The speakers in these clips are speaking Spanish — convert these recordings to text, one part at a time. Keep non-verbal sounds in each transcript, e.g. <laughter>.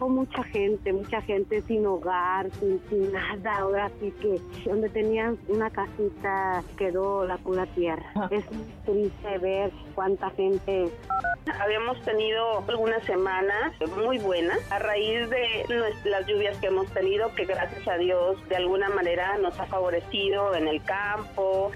Dejó mucha gente, mucha gente sin hogar, sin, nada. Ahora sí que donde tenían una casita quedó la pura tierra. Es muy triste ver cuánta gente. Habíamos tenido algunas semanas muy buenas a raíz de las lluvias que hemos tenido, que gracias a Dios de alguna manera nos ha favorecido en el campo.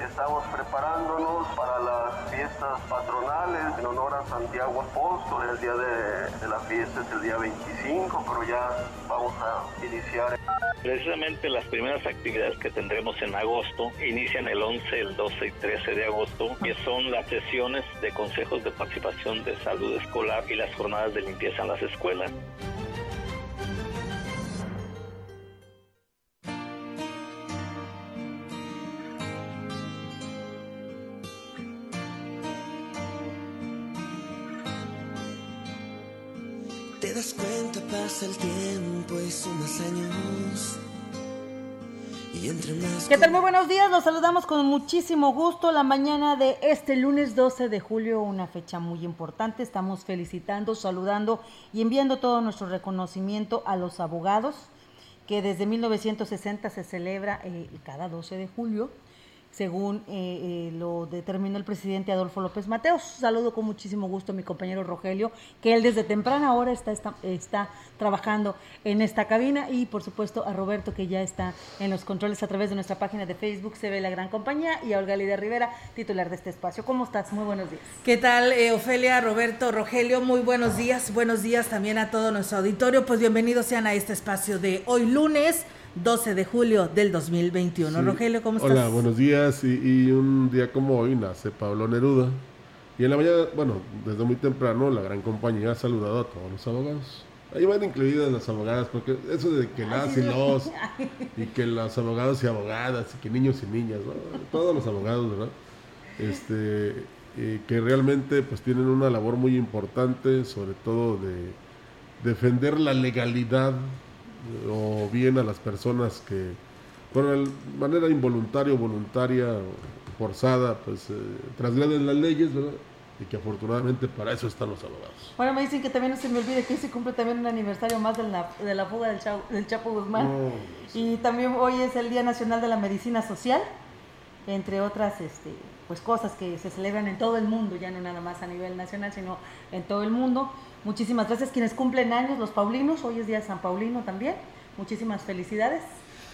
Estamos preparándonos para las fiestas patronales en honor a Santiago Apóstol. El día de, de la fiesta es el día 25, pero ya vamos a iniciar. Precisamente las primeras actividades que tendremos en agosto inician el 11, el 12 y 13 de agosto, que son las sesiones de consejos de participación de salud escolar y las jornadas de limpieza en las escuelas. El tiempo y sumas años. Entre ¿Qué tal? Muy buenos días, los saludamos con muchísimo gusto la mañana de este lunes 12 de julio, una fecha muy importante. Estamos felicitando, saludando y enviando todo nuestro reconocimiento a los abogados que desde 1960 se celebra eh, cada 12 de julio según eh, eh, lo determinó el presidente Adolfo López Mateos. Saludo con muchísimo gusto a mi compañero Rogelio, que él desde temprana hora está, está, está, trabajando en esta cabina, y por supuesto a Roberto, que ya está en los controles a través de nuestra página de Facebook, se ve la gran compañía, y a Olga Lidia Rivera, titular de este espacio. ¿Cómo estás? Muy buenos días. ¿Qué tal, eh, Ofelia, Roberto, Rogelio? Muy buenos días. Buenos días también a todo nuestro auditorio. Pues bienvenidos sean a este espacio de hoy lunes. 12 de julio del 2021. Rogelio, ¿cómo estás? Hola, buenos días. Y, un día como hoy nace Pablo Neruda. Y en la mañana, bueno, desde muy temprano, la gran compañía ha saludado a todos los abogados. Ahí van incluidas las abogadas, porque eso de que las y los, <laughs> y que los abogados y abogadas, y que niños y niñas, todos los abogados, ¿verdad? Este, eh, que realmente pues tienen una labor muy importante, sobre todo de defender la legalidad o bien a las personas que, por manera involuntaria o voluntaria, forzada, pues eh, trasgreden las leyes, ¿verdad? Y que afortunadamente para eso están los abogados. Bueno, me dicen que también no se me olvide que se cumple también un aniversario más de la, de la fuga del, del Chapo Guzmán. Y también hoy es el Día Nacional de la Medicina Social, entre otras este, pues cosas que se celebran en todo el mundo, ya no nada más a nivel nacional, sino en todo el mundo. Muchísimas gracias quienes cumplen años, los Paulinos, hoy es Día de San Paulino también. Muchísimas felicidades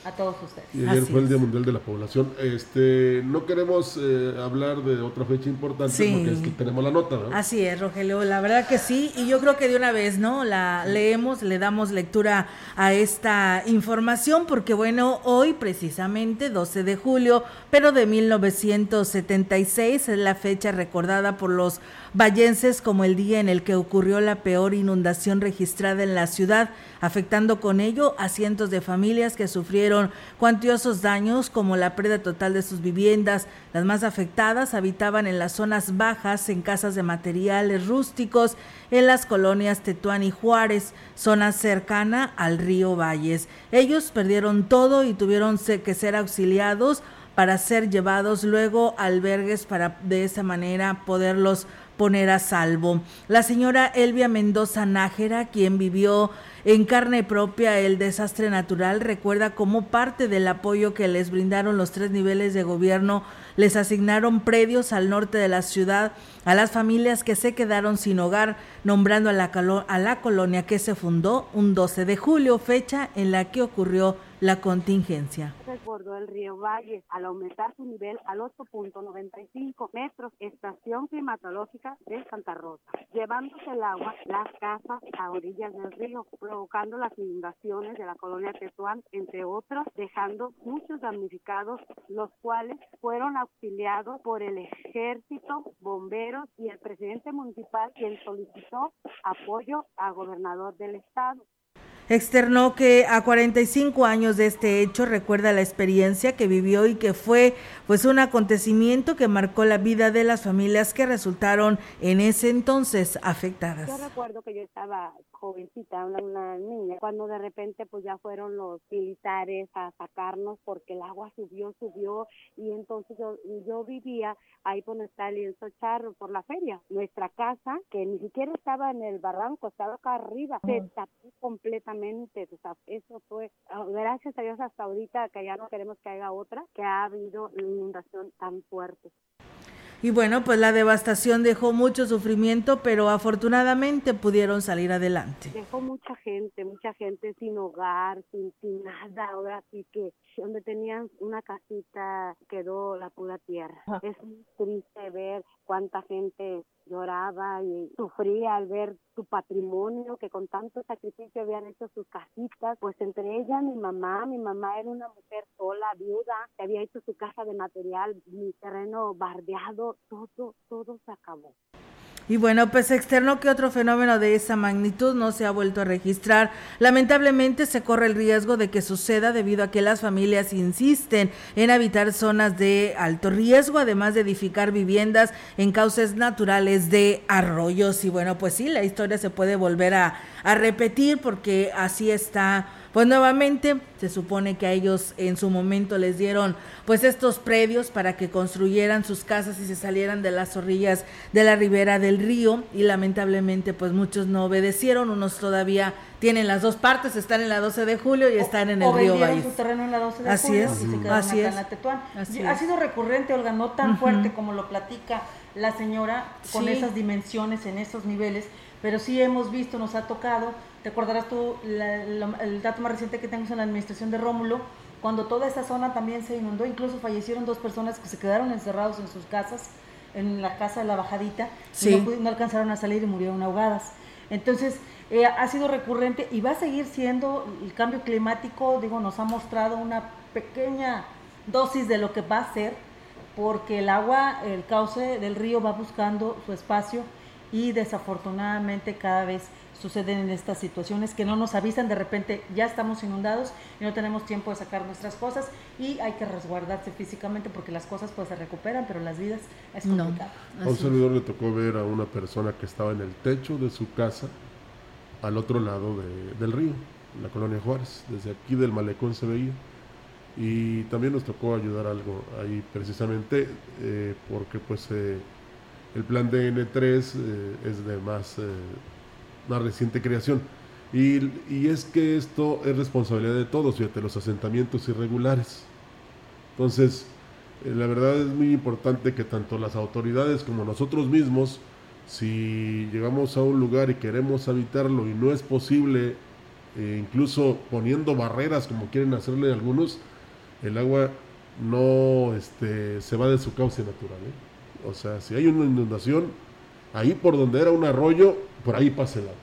a todos ustedes. Y ayer fue el Día Mundial de la Población. Este, no queremos eh, hablar de otra fecha importante porque es que tenemos la nota, ¿no? Así es, Rogelio, la verdad que sí, y yo creo que de una vez, ¿no? La leemos, le damos lectura a esta información porque bueno, hoy precisamente 12 de julio, pero de 1976 es la fecha recordada por los vallenses como el día en el que ocurrió la peor inundación registrada en la ciudad, afectando con ello a cientos de familias que sufrieron cuantiosos daños como la pérdida total de sus viviendas. Las más afectadas habitaban en las zonas bajas, en casas de materiales rústicos, en las colonias Tetuán y Juárez, zona cercana al río Valles. Ellos perdieron todo y tuvieron que ser auxiliados para ser llevados luego albergues para de esa manera poderlos poner a salvo. La señora Elvia Mendoza Nájera, quien vivió en carne propia el desastre natural, recuerda cómo parte del apoyo que les brindaron los tres niveles de gobierno les asignaron predios al norte de la ciudad a las familias que se quedaron sin hogar, nombrando a la, a la colonia que se fundó un 12 de julio, fecha en la que ocurrió la contingencia. Desbordó el río Valle al aumentar su nivel al 8.95 metros, estación climatológica de Santa Rosa, llevándose el agua las casas a orillas del río, provocando las inundaciones de la colonia Tetuán, entre otros, dejando muchos damnificados, los cuales fueron auxiliados por el ejército, bomberos y el presidente municipal, quien solicitó apoyo al gobernador del estado. Externó que a 45 años de este hecho recuerda la experiencia que vivió y que fue pues un acontecimiento que marcó la vida de las familias que resultaron en ese entonces afectadas. Yo recuerdo que yo estaba jovencita, una, una, niña, cuando de repente pues ya fueron los militares a sacarnos porque el agua subió, subió y entonces yo, yo vivía ahí por donde está el lienzo charro, por la feria. Nuestra casa, que ni siquiera estaba en el barranco, estaba acá arriba, se tapó completamente. O sea, eso fue, ah, gracias a Dios hasta ahorita, que ya no queremos que haya otra, que ha habido inundación tan fuerte. Y bueno, pues la devastación dejó mucho sufrimiento, pero afortunadamente pudieron salir adelante. Dejó mucha gente, mucha gente sin hogar, sin, sin nada, ahora sí que donde tenían una casita quedó la pura tierra. Es muy triste ver cuánta gente lloraba y sufría al ver su patrimonio que con tanto sacrificio habían hecho sus casitas, pues entre ellas mi mamá, mi mamá era una mujer sola, viuda, que había hecho su casa de material, mi terreno bardeado, todo, todo se acabó. Y bueno, pues externo que otro fenómeno de esa magnitud no se ha vuelto a registrar. Lamentablemente se corre el riesgo de que suceda debido a que las familias insisten en habitar zonas de alto riesgo, además de edificar viviendas en cauces naturales de arroyos. Y bueno, pues sí, la historia se puede volver a, a repetir porque así está pues nuevamente se supone que a ellos en su momento les dieron pues estos predios para que construyeran sus casas y se salieran de las orillas de la ribera del río y lamentablemente pues muchos no obedecieron, unos todavía tienen las dos partes, están en la 12 de julio y están en el río Valle. su terreno en la 12 de así julio es, y se quedaron así acá es. en la Tetuán. Así ha es. sido recurrente, Olga, no tan fuerte como lo platica la señora con Sí. esas dimensiones en esos niveles, pero sí hemos visto, nos ha tocado, te acordarás tú la- la- el dato más reciente que tenemos en la administración de Rómulo, cuando toda esa zona también se inundó, incluso fallecieron dos personas que se quedaron encerrados en sus casas, en la casa de la bajadita, Sí. y no, no alcanzaron a salir y murieron ahogadas. Entonces, eh, ha sido recurrente y va a seguir siendo el cambio climático, digo, nos ha mostrado una pequeña dosis de lo que va a ser, porque el agua, el cauce del río va buscando su espacio y desafortunadamente cada vez suceden estas situaciones que no nos avisan, de repente ya estamos inundados y no tenemos tiempo de sacar nuestras cosas y hay que resguardarse físicamente porque las cosas pues se recuperan, pero las vidas es No. complicado. A un servidor le tocó ver a una persona que estaba en el techo de su casa al otro lado de- del río, en la colonia Juárez. Desde aquí del malecón se veía. Y también nos tocó ayudar algo ahí precisamente eh, porque pues eh, el plan DN3 eh, es de más, más reciente creación. Y, y es que esto es responsabilidad de todos, fíjate, los asentamientos irregulares. Entonces, eh, la verdad es muy importante que tanto las autoridades como nosotros mismos, si llegamos a un lugar y queremos habitarlo y no es posible, eh, incluso poniendo barreras como quieren hacerle algunos, el agua no este, se va de su cauce natural. ¿eh? O sea, si hay una inundación, ahí por donde era un arroyo, por ahí pasa el agua.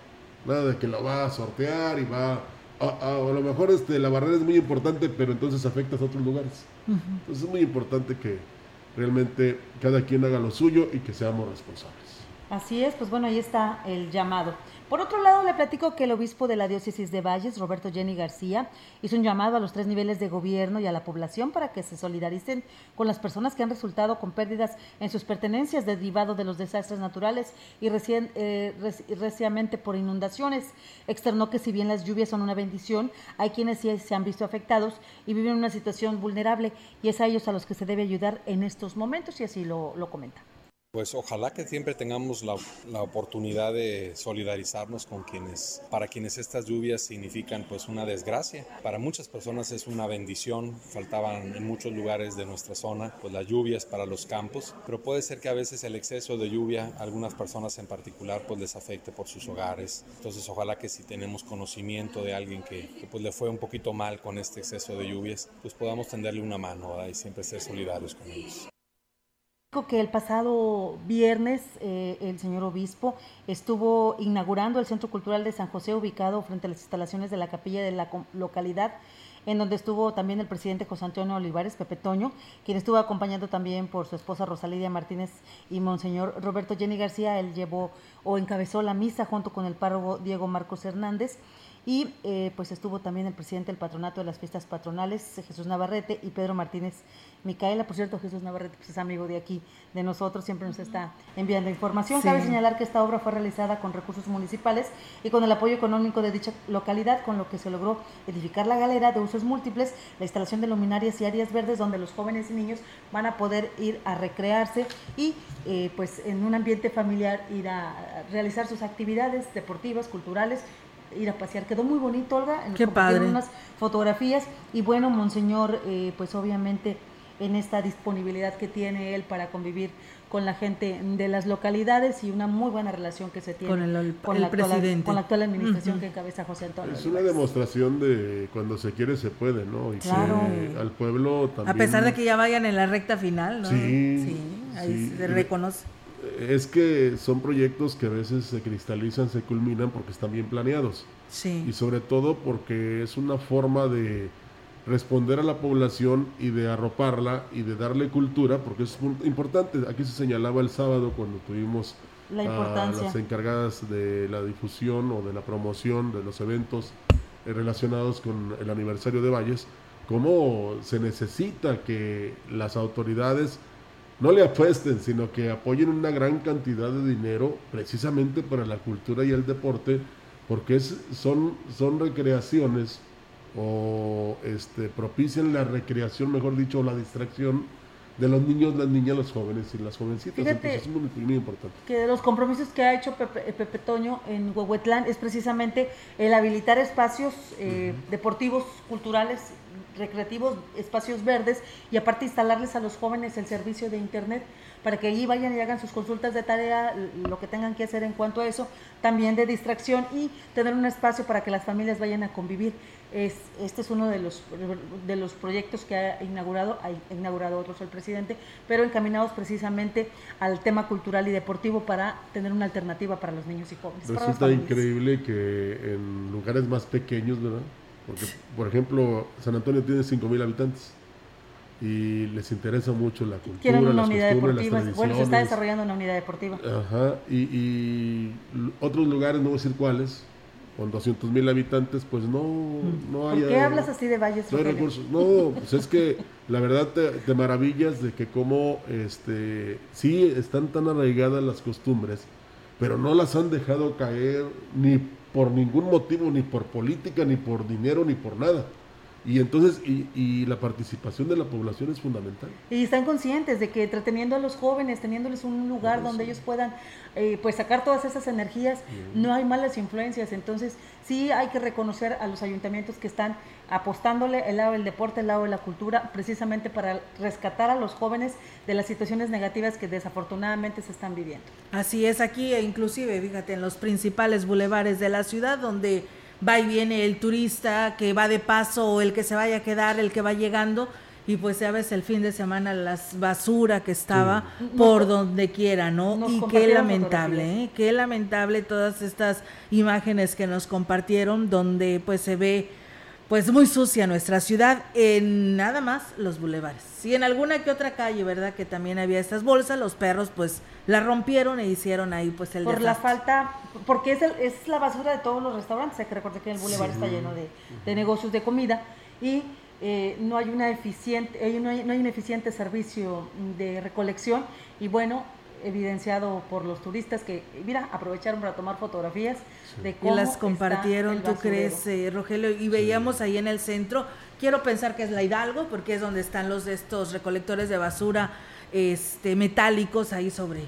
Nada de que lo va a sortear y va... A, a- a lo mejor este, la barrera es muy importante, pero entonces afectas a otros lugares. Entonces es muy importante que realmente cada quien haga lo suyo y que seamos responsables. Así es, pues bueno, ahí está el llamado. Por otro lado, le platico que el obispo de la diócesis de Valles, Roberto Jenny García, hizo un llamado a los tres niveles de gobierno y a la población para que se solidaricen con las personas que han resultado con pérdidas en sus pertenencias derivado de los desastres naturales y recien- eh, reci- reciamente por inundaciones. Externó que si bien las lluvias son una bendición, hay quienes sí se han visto afectados y viven una situación vulnerable y es a ellos a los que se debe ayudar en estos momentos y así lo, lo comenta. Pues ojalá que siempre tengamos la, la, oportunidad de solidarizarnos con quienes, para quienes estas lluvias significan pues una desgracia. Para muchas personas es una bendición, faltaban en muchos lugares de nuestra zona pues las lluvias para los campos, pero puede ser que a veces el exceso de lluvia a algunas personas en particular pues les afecte por sus hogares. Entonces ojalá que si tenemos conocimiento de alguien que, que pues le fue un poquito mal con este exceso de lluvias, pues podamos tenderle una mano y siempre ser solidarios con ellos que el pasado viernes eh, el señor obispo estuvo inaugurando el Centro Cultural de San José ubicado frente a las instalaciones de la capilla de la localidad en donde estuvo también el presidente José Antonio Olivares, Pepe Toño, quien estuvo acompañado también por su esposa Rosalidia Martínez y Monseñor Roberto Jenny García. Él llevó o encabezó la misa junto con el párroco Diego Marcos Hernández y eh, pues estuvo también el presidente del patronato de las fiestas patronales, Jesús Navarrete, y Pedro Martínez Micaela. Por cierto, Jesús Navarrete pues, es amigo de aquí, de nosotros, siempre nos está enviando información. Cabe señalar que esta obra fue realizada con recursos municipales y con el apoyo económico de dicha localidad, con lo que se logró edificar la galera de usos múltiples, la instalación de luminarias y áreas verdes donde los jóvenes y niños van a poder ir a recrearse y eh, pues en un ambiente familiar ir a realizar sus actividades deportivas, culturales ir a pasear. Quedó muy bonito, Olga. En Qué padre. unas fotografías y bueno, Monseñor, eh, pues obviamente en esta disponibilidad que tiene él para convivir con la gente de las localidades y una muy buena relación que se tiene con el, con la, presidente. Actual, con la actual administración que encabeza José Antonio. Es una demostración de cuando se quiere se puede, ¿no? Y claro. al pueblo también. A pesar de que ya vayan en la recta final, ¿no? Sí, sí ahí se reconoce es que son proyectos que a veces se cristalizan, se culminan porque están bien planeados. Sí. Y sobre todo porque es una forma de responder a la población y de arroparla y de darle cultura, porque es importante. Aquí se señalaba el sábado cuando tuvimos a las encargadas de la difusión o de la promoción de los eventos eh, relacionados con el aniversario de Valles, cómo se necesita que las autoridades no le apuesten, sino que apoyen una gran cantidad de dinero precisamente para la cultura y el deporte, porque es, son, son recreaciones o este, propician la recreación, mejor dicho, o la distracción de los niños, las niñas, los jóvenes y las jovencitas. Fíjate Entonces es muy, importante. Que de los compromisos que ha hecho Pepe, Pepe Toño en Huehuetlán es precisamente el habilitar espacios eh, deportivos, culturales recreativos, espacios verdes y aparte instalarles a los jóvenes el servicio de internet para que allí vayan y hagan sus consultas de tarea, lo que tengan que hacer en cuanto a eso, también de distracción y tener un espacio para que las familias vayan a convivir. Es, este es uno de los, de los proyectos que ha inaugurado, ha inaugurado otros el presidente, pero encaminados precisamente al tema cultural y deportivo para tener una alternativa para los niños y jóvenes. Resulta increíble que en lugares más pequeños, ¿verdad? Porque, por ejemplo, San Antonio tiene 5.000 habitantes y les interesa mucho la cultura, Quieren una las unidad costumbres, deportiva. las Bueno, se está desarrollando una unidad deportiva. Ajá, y, y otros lugares, no voy a decir cuáles, con 200.000 habitantes, pues no, no hay... ¿Por qué hablas así de Valles? No hay recursos. No, pues es que la verdad te, te maravillas de que como este sí están tan arraigadas las costumbres, pero no las han dejado caer ni por ningún motivo, ni por política, ni por dinero, ni por nada. Y entonces, y, y la participación de la población es fundamental. Y están conscientes de que entreteniendo a los jóvenes, teniéndoles un lugar donde ellos puedan eh, pues sacar todas esas energías, no hay malas influencias. Entonces, sí hay que reconocer a los ayuntamientos que están apostándole el lado del deporte, el lado de la cultura, precisamente para rescatar a los jóvenes de las situaciones negativas que desafortunadamente se están viviendo. Así es aquí, e inclusive, fíjate, en los principales bulevares de la ciudad donde va y viene el turista que va de paso o el que se vaya a quedar, el que va llegando. Y pues ya ves el fin de semana la basura que estaba por donde quiera, ¿no? Y qué lamentable. ¿eh? Qué lamentable todas estas imágenes que nos compartieron donde pues se ve pues muy sucia nuestra ciudad en nada más los bulevares. Y en alguna que otra calle, ¿verdad? Que también había estas bolsas, los perros pues la rompieron e hicieron ahí pues el Por la falta, porque es, el- es la basura de todos los restaurantes, hay que recordar que el bulevar está lleno de, de negocios de comida y eh, no hay una eficiente, eh, no hay, no hay un eficiente servicio de recolección y bueno, evidenciado por los turistas que, mira, aprovecharon para tomar fotografías de Y cómo las está compartieron, el ¿tú crees, eh, Rogelio? Y veíamos ahí en el centro, quiero pensar que es la Hidalgo, porque es donde están los estos recolectores de basura este metálicos ahí sobre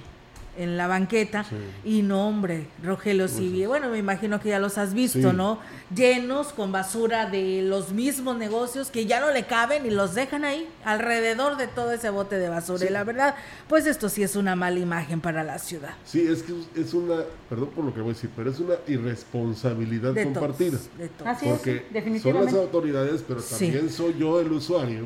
en la banqueta y no hombre Rogelio sí bueno me imagino que ya los has visto no llenos con basura de los mismos negocios que ya no le caben y los dejan ahí alrededor de todo ese bote de basura. Y la verdad pues esto sí es una mala imagen para la ciudad. Sí es que es una perdón por lo que voy a decir pero es una irresponsabilidad compartida. Así porque es, son las autoridades pero también soy yo el usuario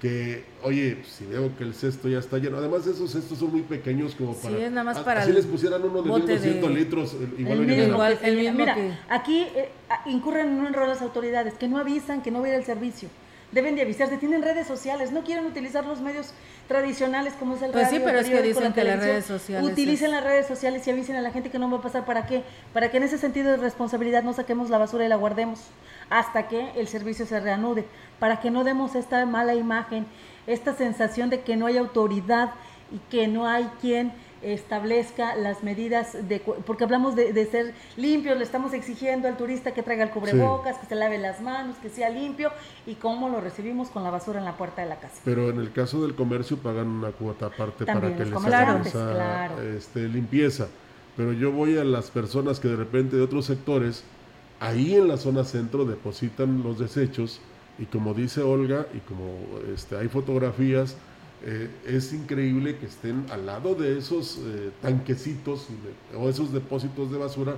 que, oye, si veo que el cesto ya está lleno, además esos cestos son muy pequeños como para... Sí, es nada más para... Así les pusieran uno de 1200 litros, igual, el igual el mismo Mira, aquí eh, incurren en un error las autoridades, que no avisan, que no va a ir el servicio. Deben de avisarse, tienen redes sociales, no quieren utilizar los medios tradicionales como es el pues radio, sí, pero es que dicen que las redes sociales utilicen las redes sociales y avisen a la gente que no va a pasar. Para qué, para que en ese sentido de responsabilidad no saquemos la basura y la guardemos hasta que el servicio se reanude, para que no demos esta mala imagen, esta sensación de que no hay autoridad y que no hay quien establezca las medidas de porque hablamos de, ser limpios, le estamos exigiendo al turista que traiga el cubrebocas, que se lave las manos, que sea limpio y cómo lo recibimos con la basura en la puerta de la casa. Pero en el caso del comercio pagan una cuota aparte para que les hagan esa este, limpieza. Pero yo voy a las personas que de repente de otros sectores ahí en la zona centro depositan los desechos y como dice Olga y como este, hay fotografías, eh, es increíble que estén al lado de esos eh, tanquecitos o esos depósitos de basura,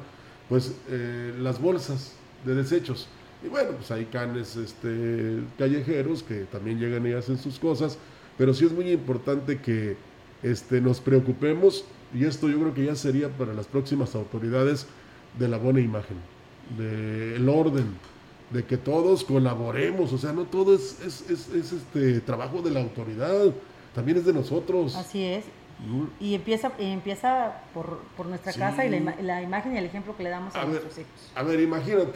pues eh, las bolsas de desechos. Y bueno, pues hay canes este, callejeros que también llegan y hacen sus cosas, pero sí es muy importante que este, nos preocupemos, y esto yo creo que ya sería para las próximas autoridades, de la buena imagen del orden, de que todos colaboremos, o sea, no todo es, es, es, este trabajo de la autoridad, también es de nosotros. Así es. Y empieza, empieza por, por nuestra casa y la, la, imagen y el ejemplo que le damos a, nuestros hijos. A ver, imagínate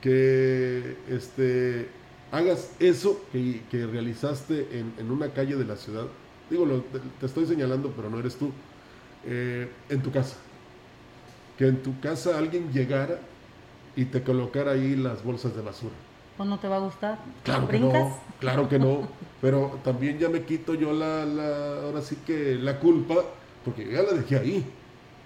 que este hagas eso que, que realizaste en, en, una calle de la ciudad. Digo, te, estoy señalando, pero no eres tú. Eh, en tu casa. Que en tu casa alguien llegara y te colocar ahí las bolsas de basura. ¿O no te va a gustar? Claro que no, claro que no. <laughs> Pero también ya me quito yo la, la, ahora sí que la culpa, porque ya la dejé ahí.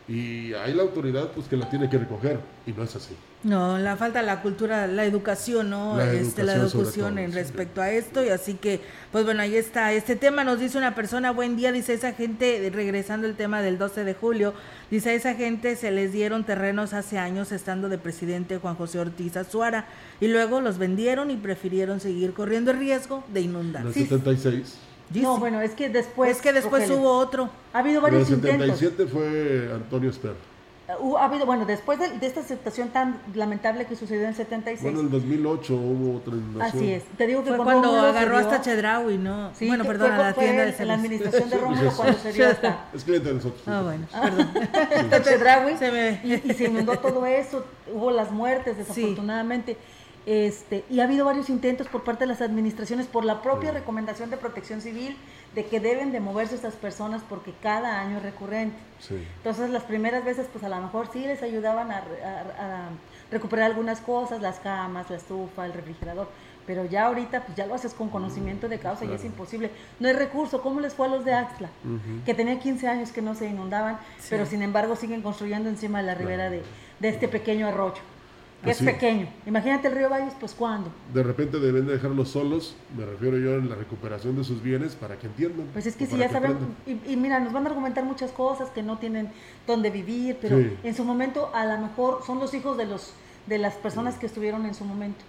Y hay la autoridad pues que la tiene que recoger y no es así. No, la falta la cultura, la educación, ¿no? La este, la educación en respecto a esto y así que, pues bueno, ahí está. Este tema nos dice una persona, buen día, dice esa gente, regresando el tema del 12 de julio, dice a esa gente se les dieron terrenos hace años estando de presidente Juan José Ortiz Azuara y luego los vendieron y prefirieron seguir corriendo el riesgo de inundar. ¿El 76? No, bueno, es que después... Es que después hubo otro. Ha habido varios el 77 fue Antonio Esper. Uh, ha habido, bueno, después de, esta situación tan lamentable que sucedió en 76. Bueno, en 2008 hubo otra inundación. Así es. Te digo que fue cuando agarró hasta Chedraui, ¿no? Sí, bueno, perdón, la tienda de la administración de Rómulo <laughs> cuando se dio hasta... Es cliente de nosotros. Ah, bueno, <laughs> perdón. hasta Chedraui. y, se inundó todo eso, hubo las muertes, desafortunadamente. Este, y ha habido varios intentos por parte de las administraciones por la propia recomendación de protección civil de que deben de moverse estas personas porque cada año es recurrente. Entonces las primeras veces pues a lo mejor sí les ayudaban a, recuperar algunas cosas, las camas, la estufa, el refrigerador, pero ya ahorita pues ya lo haces con conocimiento de causa y es imposible. No hay recurso, ¿cómo les fue a los de Axla? Que tenían 15 años que no se inundaban, pero sin embargo siguen construyendo encima de la ribera de, de este pequeño arroyo es pequeño. Imagínate el río Valles, pues ¿cuándo? De repente deben de dejarlos solos, me refiero yo en la recuperación de sus bienes para que entiendan. Pues es que si ya saben, y, mira, nos van a argumentar muchas cosas que no tienen dónde vivir, pero en su momento a lo mejor son los hijos de los de las personas que estuvieron en su momento.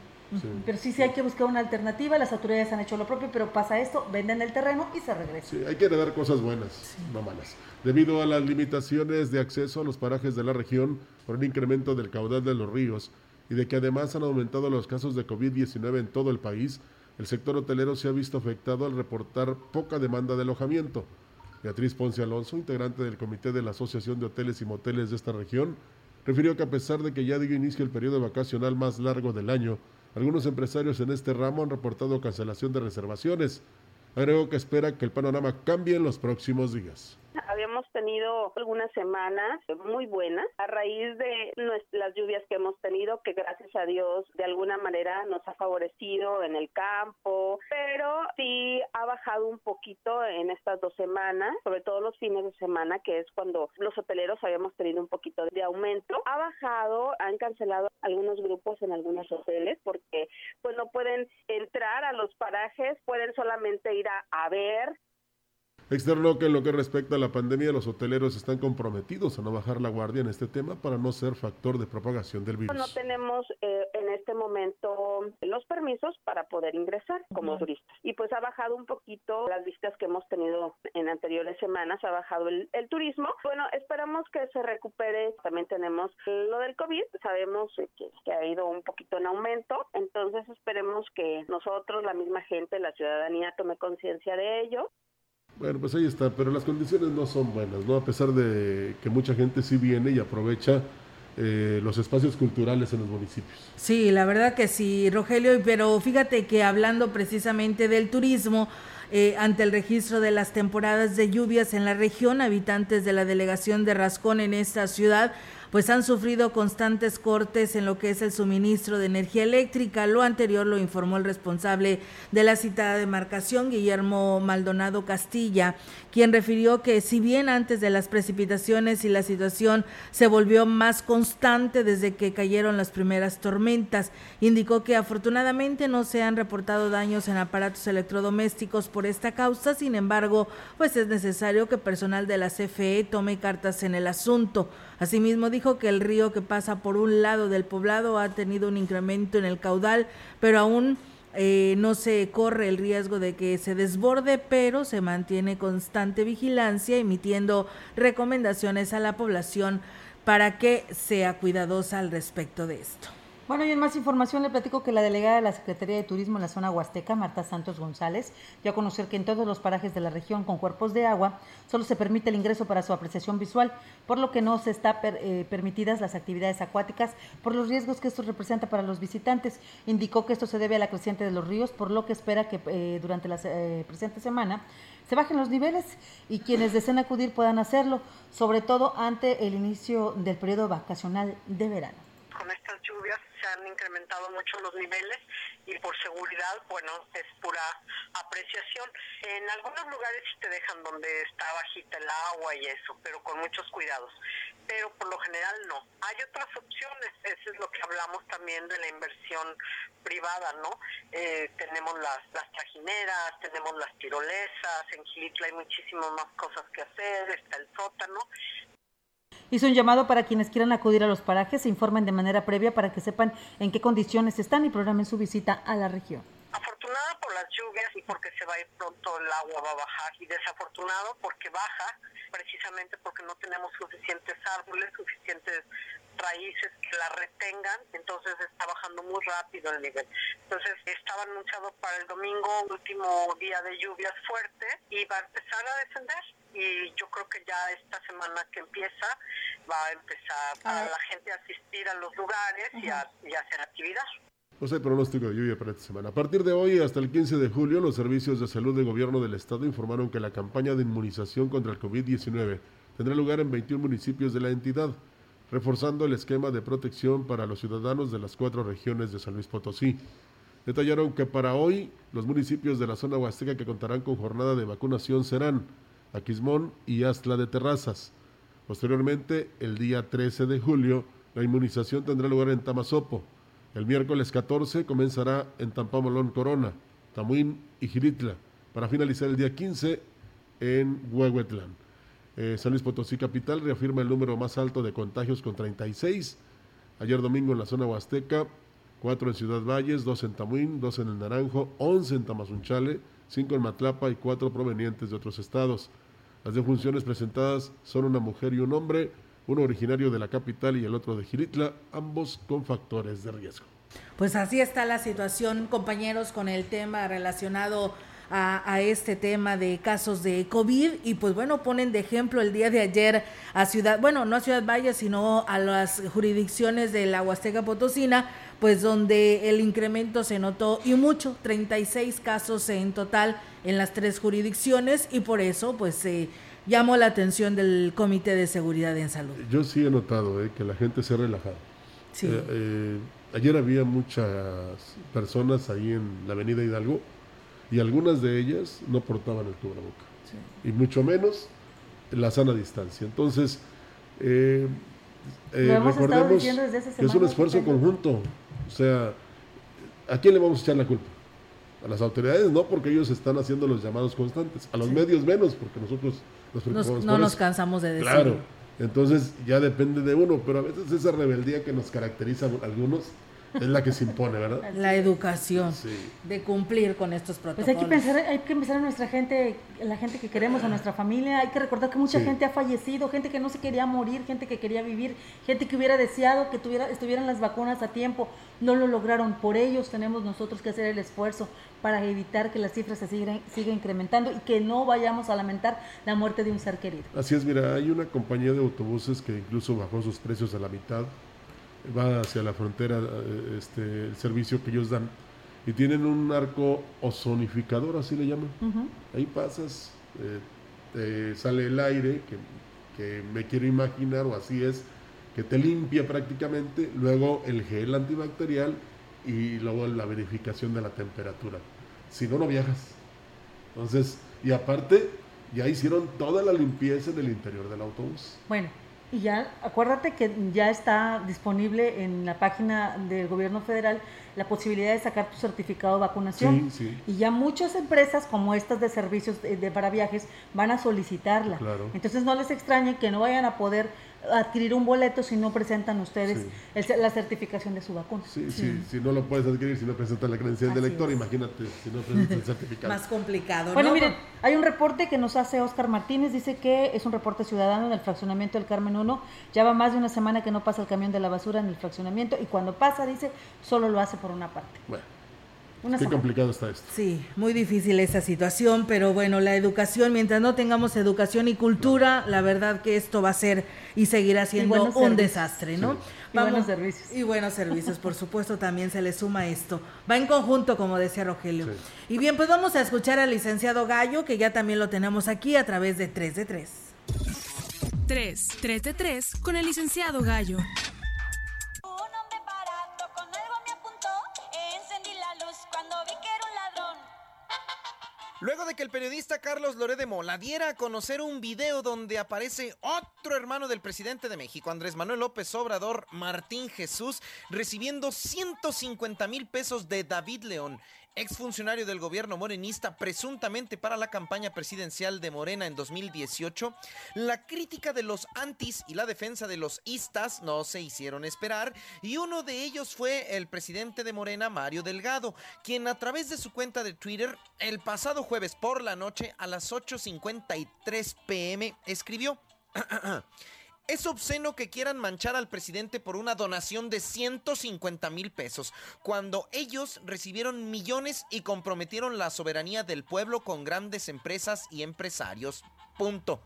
Pero sí, sí hay que buscar una alternativa, las autoridades han hecho lo propio, pero pasa esto, venden el terreno y se regresan. Sí, hay que heredar cosas buenas, no malas. Debido a las limitaciones de acceso a los parajes de la región por el incremento del caudal de los ríos, y de que además han aumentado los casos de COVID-19 en todo el país, el sector hotelero se ha visto afectado al reportar poca demanda de alojamiento. Beatriz Ponce Alonso, integrante del comité de la Asociación de Hoteles y Moteles de esta región, refirió que a pesar de que ya dio inicio el periodo vacacional más largo del año, algunos empresarios en este ramo han reportado cancelación de reservaciones. Agregó que espera que el panorama cambie en los próximos días hemos tenido algunas semanas muy buenas a raíz de las lluvias que hemos tenido, que gracias a Dios de alguna manera nos ha favorecido en el campo, pero sí ha bajado un poquito en estas dos semanas, sobre todo los fines de semana, que es cuando los hoteleros habíamos tenido un poquito de aumento. Ha bajado, han cancelado algunos grupos en algunos hoteles porque pues no pueden entrar a los parajes, pueden solamente ir a, a ver Externó que en lo que respecta a la pandemia, los hoteleros están comprometidos a no bajar la guardia en este tema para no ser factor de propagación del virus. No tenemos eh, en este momento los permisos para poder ingresar como turistas. Y pues ha bajado un poquito las vistas que hemos tenido en anteriores semanas, ha bajado el, turismo. Bueno, esperamos que se recupere. También tenemos lo del COVID, sabemos que, que ha ido un poquito en aumento, entonces esperemos que nosotros, la misma gente, la ciudadanía, tome conciencia de ello. Bueno, pues ahí está, pero las condiciones no son buenas, ¿no? A pesar de que mucha gente sí viene y aprovecha eh, los espacios culturales en los municipios. Sí, la verdad que sí, Rogelio, pero fíjate que hablando precisamente del turismo, eh, ante el registro de las temporadas de lluvias en la región, habitantes de la delegación de Rascón en esta ciudad pues han sufrido constantes cortes en lo que es el suministro de energía eléctrica. Lo anterior lo informó el responsable de la citada demarcación, Guillermo Maldonado Castilla, quien refirió que si bien antes de las precipitaciones y la situación se volvió más constante desde que cayeron las primeras tormentas, indicó que afortunadamente no se han reportado daños en aparatos electrodomésticos por esta causa, sin embargo, pues es necesario que personal de la CFE tome cartas en el asunto. Asimismo, dijo que el río que pasa por un lado del poblado ha tenido un incremento en el caudal, pero aún eh, no se corre el riesgo de que se desborde, pero se mantiene constante vigilancia, emitiendo recomendaciones a la población para que sea cuidadosa al respecto de esto. Bueno, y en más información le platico que la delegada de la Secretaría de Turismo en la zona Huasteca, Marta Santos González, dio a conocer que en todos los parajes de la región con cuerpos de agua solo se permite el ingreso para su apreciación visual, por lo que no se están eh, permitidas las actividades acuáticas por los riesgos que esto representa para los visitantes. Indicó que esto se debe a la creciente de los ríos, por lo que espera que eh, durante la eh, presente semana se bajen los niveles y quienes deseen acudir puedan hacerlo, sobre todo ante el inicio del periodo vacacional de verano. Con estas lluvias se han incrementado mucho los niveles y por seguridad, bueno, es pura apreciación. En algunos lugares sí te dejan donde está bajita el agua y eso, pero con muchos cuidados. Pero por lo general no. Hay otras opciones, eso es lo que hablamos también de la inversión privada, ¿no? Eh, tenemos las, las trajineras, tenemos las tirolesas, en Gilitla hay muchísimas más cosas que hacer, está el sótano, Hizo un llamado para quienes quieran acudir a los parajes, se informen de manera previa para que sepan en qué condiciones están y programen su visita a la región. Afortunada por las lluvias y porque se va a ir pronto el agua va a bajar y desafortunado porque baja precisamente porque no tenemos suficientes árboles, suficientes raíces que la retengan, entonces está bajando muy rápido el nivel. Entonces estaba anunciado para el domingo, último día de lluvias fuertes, y va a empezar a descender. Y yo creo que ya esta semana que empieza va a empezar a la gente a asistir a los lugares y a, y a hacer actividad. Pues hay pronóstico de lluvia para esta semana. A partir de hoy hasta el 15 de julio, los servicios de salud del gobierno del estado informaron que la campaña de inmunización contra el COVID-19 tendrá lugar en 21 municipios de la entidad reforzando el esquema de protección para los ciudadanos de las cuatro regiones de San Luis Potosí. Detallaron que para hoy los municipios de la zona huasteca que contarán con jornada de vacunación serán Aquismón y Astla de Terrazas. Posteriormente, el día 13 de julio, la inmunización tendrá lugar en Tamazopo. El miércoles 14 comenzará en Tampamolón Corona, Tamuín y Giritla, para finalizar el día 15 en Huehuetlán. Eh, San Luis Potosí Capital reafirma el número más alto de contagios con 36. Ayer domingo en la zona huasteca, 4 en Ciudad Valles, 2 en Tamuín, 2 en El Naranjo, 11 en Tamazunchale, 5 en Matlapa y 4 provenientes de otros estados. Las defunciones presentadas son una mujer y un hombre, uno originario de la capital y el otro de Giritla, ambos con factores de riesgo. Pues así está la situación, compañeros, con el tema relacionado a, este tema de casos de COVID y pues bueno, ponen de ejemplo el día de ayer a Ciudad, bueno, no a Ciudad Valle, sino a las jurisdicciones de la Huasteca Potosina, pues donde el incremento se notó y mucho, 36 casos en total en las tres jurisdicciones y por eso pues se llamó la atención del Comité de Seguridad en Salud. Yo sí he notado eh, que la gente se ha relajado. Sí. Eh, eh, ayer había muchas personas ahí en la avenida Hidalgo y algunas de ellas no portaban el cubreboca. Y mucho menos la sana distancia. Entonces, eh, eh, recordemos que es un esfuerzo conjunto. O sea, ¿a quién le vamos a echar la culpa? A las autoridades no, porque ellos están haciendo los llamados constantes. A los Sí. medios menos, porque nosotros nos Nos- preocupamos no por nos eso. cansamos de decir. Claro. Entonces ya depende de uno, pero a veces esa rebeldía que nos caracteriza a algunos es la que se impone, ¿verdad? <laughs> La educación Sí. de cumplir con estos Pues protocolos. hay que pensar, hay que pensar en nuestra gente, en la gente que queremos, a nuestra familia. Hay que recordar que mucha Sí. gente ha fallecido, gente que no se quería morir, gente que quería vivir, gente que hubiera deseado que tuviera, estuvieran las vacunas a tiempo. No lo lograron. Por ellos tenemos nosotros que hacer el esfuerzo para evitar que las cifras se sigan, sigan incrementando y que no vayamos a lamentar la muerte de un ser querido. Así es, mira, hay una compañía de autobuses que incluso bajó sus precios a la mitad, va hacia la frontera eh, este, el servicio que ellos dan y tienen un arco ozonificador, así le llaman. Ahí pasas, eh, te sale el aire, que, que me quiero imaginar, o así es, que te limpia prácticamente, luego el gel antibacterial y luego la verificación de la temperatura. Si no, no viajas. Entonces, y aparte, ya hicieron toda la limpieza del interior del autobús. Bueno, y ya acuérdate que ya está disponible en la página del gobierno federal la posibilidad de sacar tu certificado de vacunación. Sí, sí. Y ya muchas empresas como estas de servicios de, de para viajes van a solicitarla. Claro. Entonces no les extrañe que no vayan a poder adquirir un boleto si no presentan ustedes Sí. el- la certificación de su vacuna. Sí, sí, si no lo puedes adquirir, si no presentas la credencial de lector, es. imagínate si no presentas el <laughs> certificado. Más complicado, Bueno, ¿no? miren, hay un reporte que nos hace Oscar Martínez, dice que es un reporte ciudadano en el fraccionamiento del Carmen 1, ya va más de una semana que no pasa el camión de la basura en el fraccionamiento y cuando pasa, dice, solo lo hace por una parte. Bueno, Una qué semana. complicado está esto. Sí, muy difícil esa situación, pero bueno, la educación, mientras no tengamos educación y cultura, la verdad que esto va a ser y seguirá siendo un servicios. desastre, ¿no? Sí. Y buenos servicios. Y buenos servicios, por supuesto, también se le suma esto. Va en conjunto, como decía Rogelio. Y bien, pues vamos a escuchar al licenciado Gallo, que ya también lo tenemos aquí a través de 3 de 3. 3, 3 de 3 con el licenciado Gallo. Luego de que el periodista Carlos Loré de Mola diera a conocer un video donde aparece otro hermano del presidente de México, Andrés Manuel López Obrador, Martín Jesús, recibiendo 150 mil pesos de David León, exfuncionario del gobierno morenista, presuntamente para la campaña presidencial de Morena en 2018, la crítica de los antis y la defensa de los istas no se hicieron esperar y uno de ellos fue el presidente de Morena, Mario Delgado, quien a través de su cuenta de Twitter el pasado jueves por la noche a las 8.53 pm escribió... <clears throat> Es obsceno que quieran manchar al presidente por una donación de 150 mil pesos, cuando ellos recibieron millones y comprometieron la soberanía del pueblo con grandes empresas y empresarios. Punto.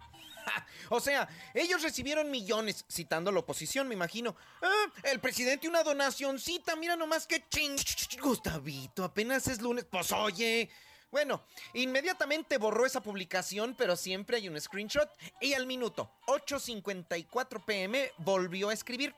<laughs> O sea, ellos recibieron millones, citando la oposición, me imagino. Ah, el presidente una donacioncita, mira nomás que ching. Gustavito, apenas es lunes. Pues oye. Bueno, inmediatamente borró esa publicación, pero siempre hay un screenshot. Y al minuto 8.54 pm volvió a escribir.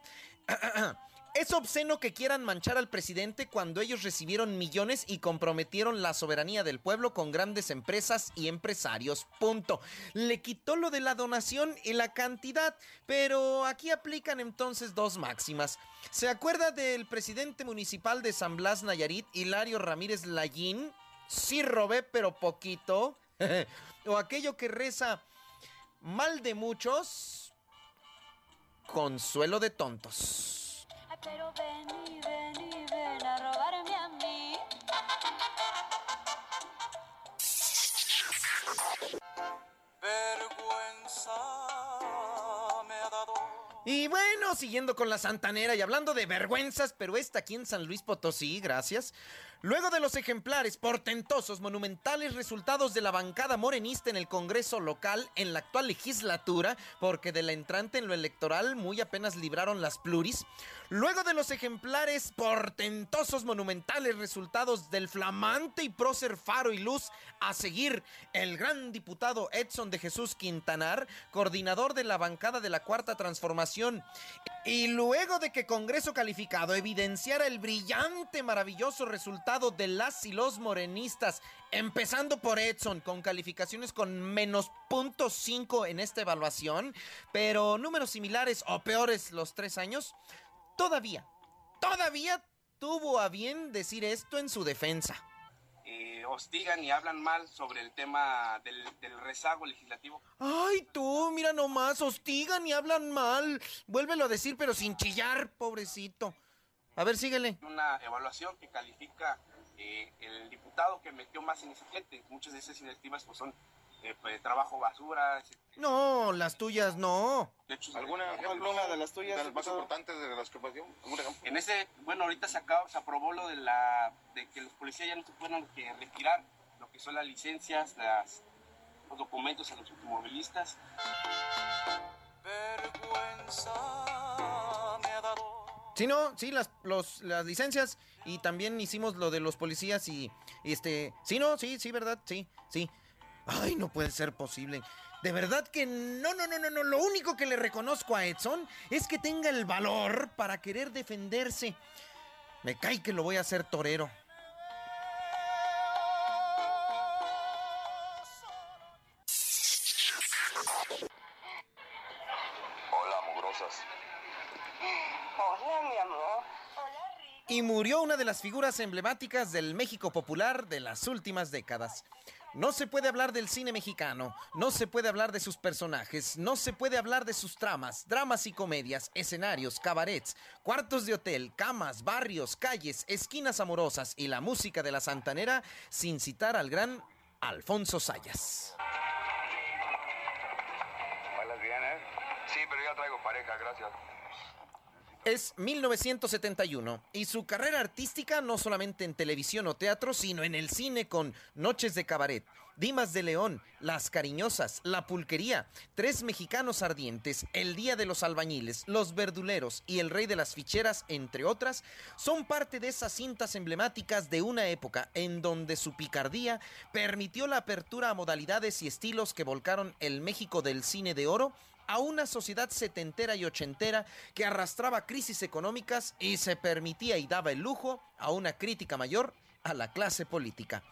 <clears throat> Es obsceno que quieran manchar al presidente cuando ellos recibieron millones y comprometieron la soberanía del pueblo con grandes empresas y empresarios. Punto. Le quitó lo de la donación y la cantidad, pero aquí aplican entonces dos máximas. ¿Se acuerda del presidente municipal de San Blas Nayarit, Hilario Ramírez Lallín? Sí robé, pero poquito. <laughs> o aquello que reza mal de muchos, consuelo de tontos. Ay, pero ven y ven y ven a robarme a mí. Vergüenza. Y bueno, siguiendo con la santanera y hablando de vergüenzas, pero esta aquí en San Luis Potosí, gracias. Luego de los ejemplares portentosos, monumentales resultados de la bancada morenista en el Congreso local en la actual legislatura, porque de la entrante en lo electoral muy apenas libraron las pluris, luego de los ejemplares portentosos, monumentales resultados del flamante y prócer faro y luz a seguir, el gran diputado Edson de Jesús Quintanar, coordinador de la bancada de la Cuarta Transformación, y luego de que Congreso calificado evidenciara el brillante, maravilloso resultado de las y los morenistas, empezando por Edson, con calificaciones con menos punto cinco en esta evaluación, pero números similares o peores los tres años, todavía, todavía tuvo a bien decir esto en su defensa. Eh, hostigan y hablan mal sobre el tema del, del rezago legislativo. Ay, tú, mira nomás, hostigan y hablan mal. Vuélvelo a decir, pero sin chillar, pobrecito. A ver, síguele. Una evaluación que califica eh, el diputado que metió más iniciativas. Muchas de esas iniciativas pues, son eh, pues, trabajo basura. No, las tuyas no. De hecho, ¿alguna ejemplo, una de las tuyas? de las más importantes de las que pasó. ¿Algún ejemplo? En ese, bueno, ahorita se, acaba, se aprobó lo de la de que los policías ya no se pueden que retirar lo que son las licencias, las, los documentos a los automovilistas. Sí, no, sí, las, los, las licencias y también hicimos lo de los policías y, y este, sí, no, sí, sí, verdad, sí, sí. Ay, no puede ser posible. De verdad que no, no, no, no, no. Lo único que le reconozco a Edson es que tenga el valor para querer defenderse. Me cae que lo voy a hacer torero. Hola, mugrosas. Hola, mi amor. Y murió una de las figuras emblemáticas del México popular de las últimas décadas. No se puede hablar del cine mexicano, no se puede hablar de sus personajes, no se puede hablar de sus tramas, dramas y comedias, escenarios, cabarets, cuartos de hotel, camas, barrios, calles, esquinas amorosas y la música de la santanera sin citar al gran Alfonso Sayas. Bien, ¿eh? Sí, pero ya traigo pareja, gracias. Es 1971 y su carrera artística no solamente en televisión o teatro, sino en el cine con Noches de Cabaret, Dimas de León, Las Cariñosas, La Pulquería, Tres Mexicanos Ardientes, El Día de los Albañiles, Los Verduleros y El Rey de las Ficheras, entre otras, son parte de esas cintas emblemáticas de una época en donde su picardía permitió la apertura a modalidades y estilos que volcaron el México del cine de oro a una sociedad setentera y ochentera que arrastraba crisis económicas y se permitía y daba el lujo a una crítica mayor a la clase política.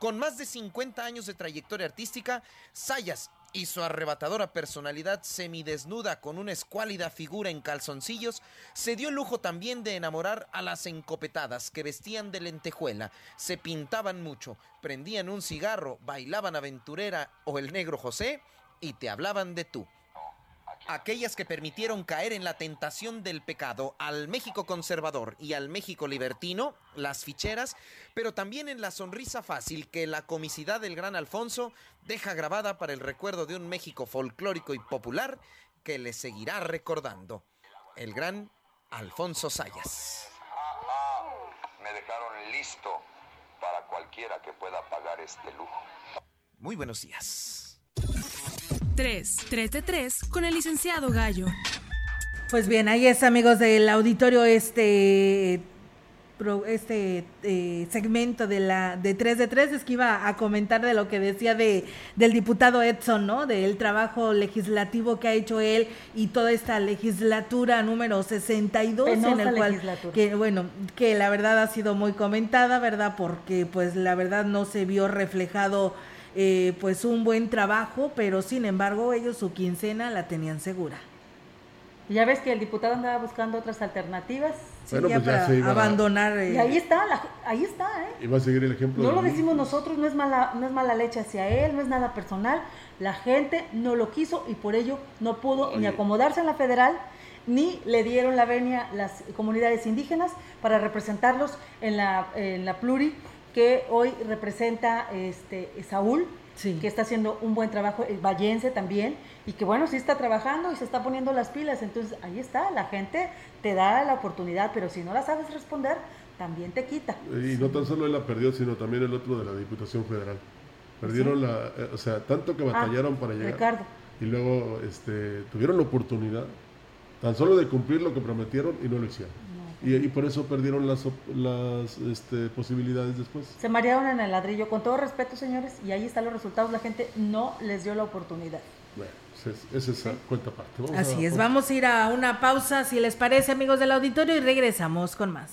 Con más de 50 años de trayectoria artística, Sayas y su arrebatadora personalidad semidesnuda con una escuálida figura en calzoncillos, se dio el lujo también de enamorar a las encopetadas que vestían de lentejuela, se pintaban mucho, prendían un cigarro, bailaban aventurera o el negro José y te hablaban de tú aquellas que permitieron caer en la tentación del pecado al México conservador y al México libertino, las ficheras, pero también en la sonrisa fácil que la comicidad del gran Alfonso deja grabada para el recuerdo de un México folclórico y popular que le seguirá recordando. El gran Alfonso Sayas. Me dejaron listo para cualquiera que pueda pagar este lujo. Muy buenos días. 3. 3 de 3 con el licenciado Gallo. Pues bien, ahí es, amigos del auditorio, este este eh, segmento de la de 3 de 3 es que iba a comentar de lo que decía de del diputado Edson, ¿no? Del trabajo legislativo que ha hecho él y toda esta legislatura número 62 en Penosa el cual legislatura. que bueno, que la verdad ha sido muy comentada, ¿verdad? Porque pues la verdad no se vio reflejado eh, pues un buen trabajo, pero sin embargo ellos su quincena la tenían segura. Ya ves que el diputado andaba buscando otras alternativas. Sí, ya para abandonar. eh, Y ahí está, la- ahí está, ¿eh? Iba a seguir el ejemplo. No de lo decimos nosotros, no es mala, no es mala leche hacia él, no es nada personal. La gente no lo quiso y por ello no pudo ni acomodarse en la federal, ni le dieron la venia las comunidades indígenas para representarlos en la, en la pluri que hoy representa este Saúl que está haciendo un buen trabajo, el vallense también, y que bueno, sí está trabajando y se está poniendo las pilas. Entonces, ahí está, la gente te da la oportunidad, pero si no la sabes responder, también te quita. Y no tan solo él la perdió, sino también el otro de la Diputación Federal. Perdieron la, eh, o sea, tanto que batallaron Ah, para llegar. Ricardo. Y luego este, tuvieron la oportunidad tan solo de cumplir lo que prometieron y no lo hicieron. Y, y por eso perdieron las, op- las este, posibilidades después. Se marearon en el ladrillo, con todo respeto, señores, y ahí están los resultados. La gente no les dio la oportunidad. Bueno, pues es- esa es esa cuenta aparte. Vamos Así a- es, vamos a ir a una pausa, si les parece, amigos del auditorio, y regresamos con más.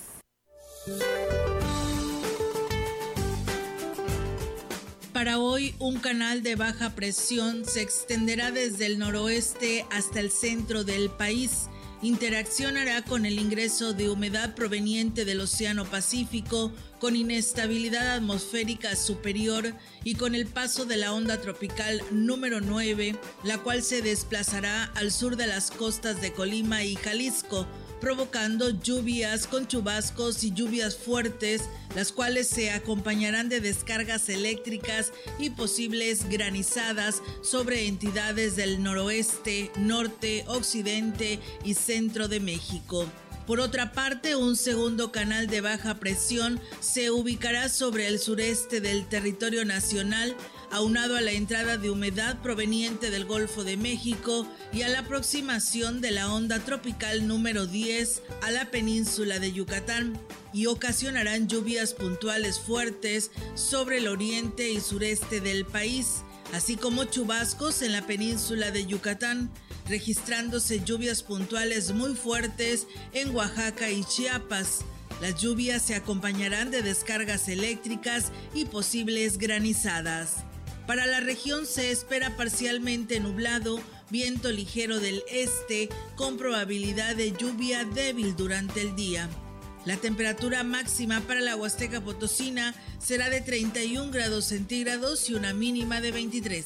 Para hoy, un canal de baja presión se extenderá desde el noroeste hasta el centro del país. Interaccionará con el ingreso de humedad proveniente del Océano Pacífico, con inestabilidad atmosférica superior y con el paso de la onda tropical número 9, la cual se desplazará al sur de las costas de Colima y Jalisco, provocando lluvias con chubascos y lluvias fuertes, las cuales se acompañarán de descargas eléctricas y posibles granizadas sobre entidades del noroeste, norte, occidente y centro de México. Por otra parte, un segundo canal de baja presión se ubicará sobre el sureste del territorio nacional, aunado a la entrada de humedad proveniente del Golfo de México y a la aproximación de la onda tropical número 10 a la península de Yucatán, y ocasionarán lluvias puntuales fuertes sobre el oriente y sureste del país, así como chubascos en la península de Yucatán, registrándose lluvias puntuales muy fuertes en Oaxaca y Chiapas. Las lluvias se acompañarán de descargas eléctricas y posibles granizadas. Para la región se espera parcialmente nublado, viento ligero del este con probabilidad de lluvia débil durante el día. La temperatura máxima para la Huasteca Potosina será de 31 grados centígrados y una mínima de 23.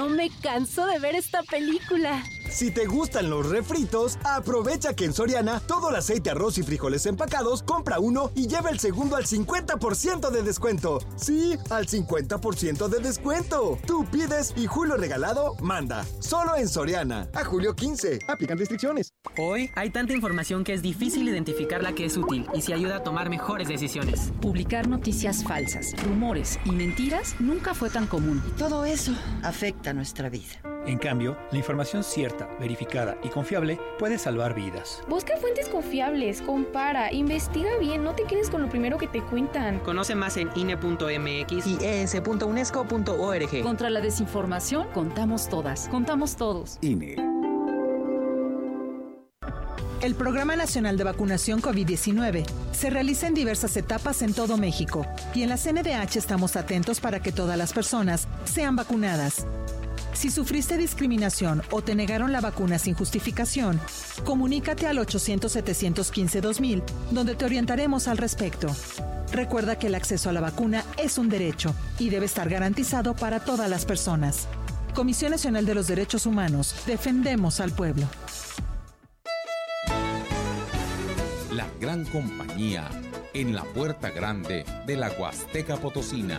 No me canso de ver esta película. Si te gustan los refritos, aprovecha que en Soriana todo el aceite, arroz y frijoles empacados, compra uno y lleva el segundo al 50% de descuento. Sí, al 50% de descuento. Tú pides y Julio Regalado manda. Solo en Soriana. A julio 15. Aplican restricciones. Hoy hay tanta información que es difícil identificar la que es útil y se ayuda a tomar mejores decisiones. Publicar noticias falsas, rumores y mentiras nunca fue tan común. Todo eso afecta nuestra vida. En cambio, la información cierta, verificada y confiable puede salvar vidas. Busca fuentes confiables, compara, investiga bien, no te quedes con lo primero que te cuentan. Conoce más en INE.mx y es.unesco.org. Contra la desinformación, contamos todas, contamos todos. INE. El Programa Nacional de Vacunación COVID-19 se realiza en diversas etapas en todo México y en la CNDH estamos atentos para que todas las personas sean vacunadas. Si sufriste discriminación o te negaron la vacuna sin justificación, comunícate al 800-715-2000, donde te orientaremos al respecto. Recuerda que el acceso a la vacuna es un derecho y debe estar garantizado para todas las personas. Comisión Nacional de los Derechos Humanos, defendemos al pueblo. La gran compañía en la puerta grande de la Huasteca Potosina.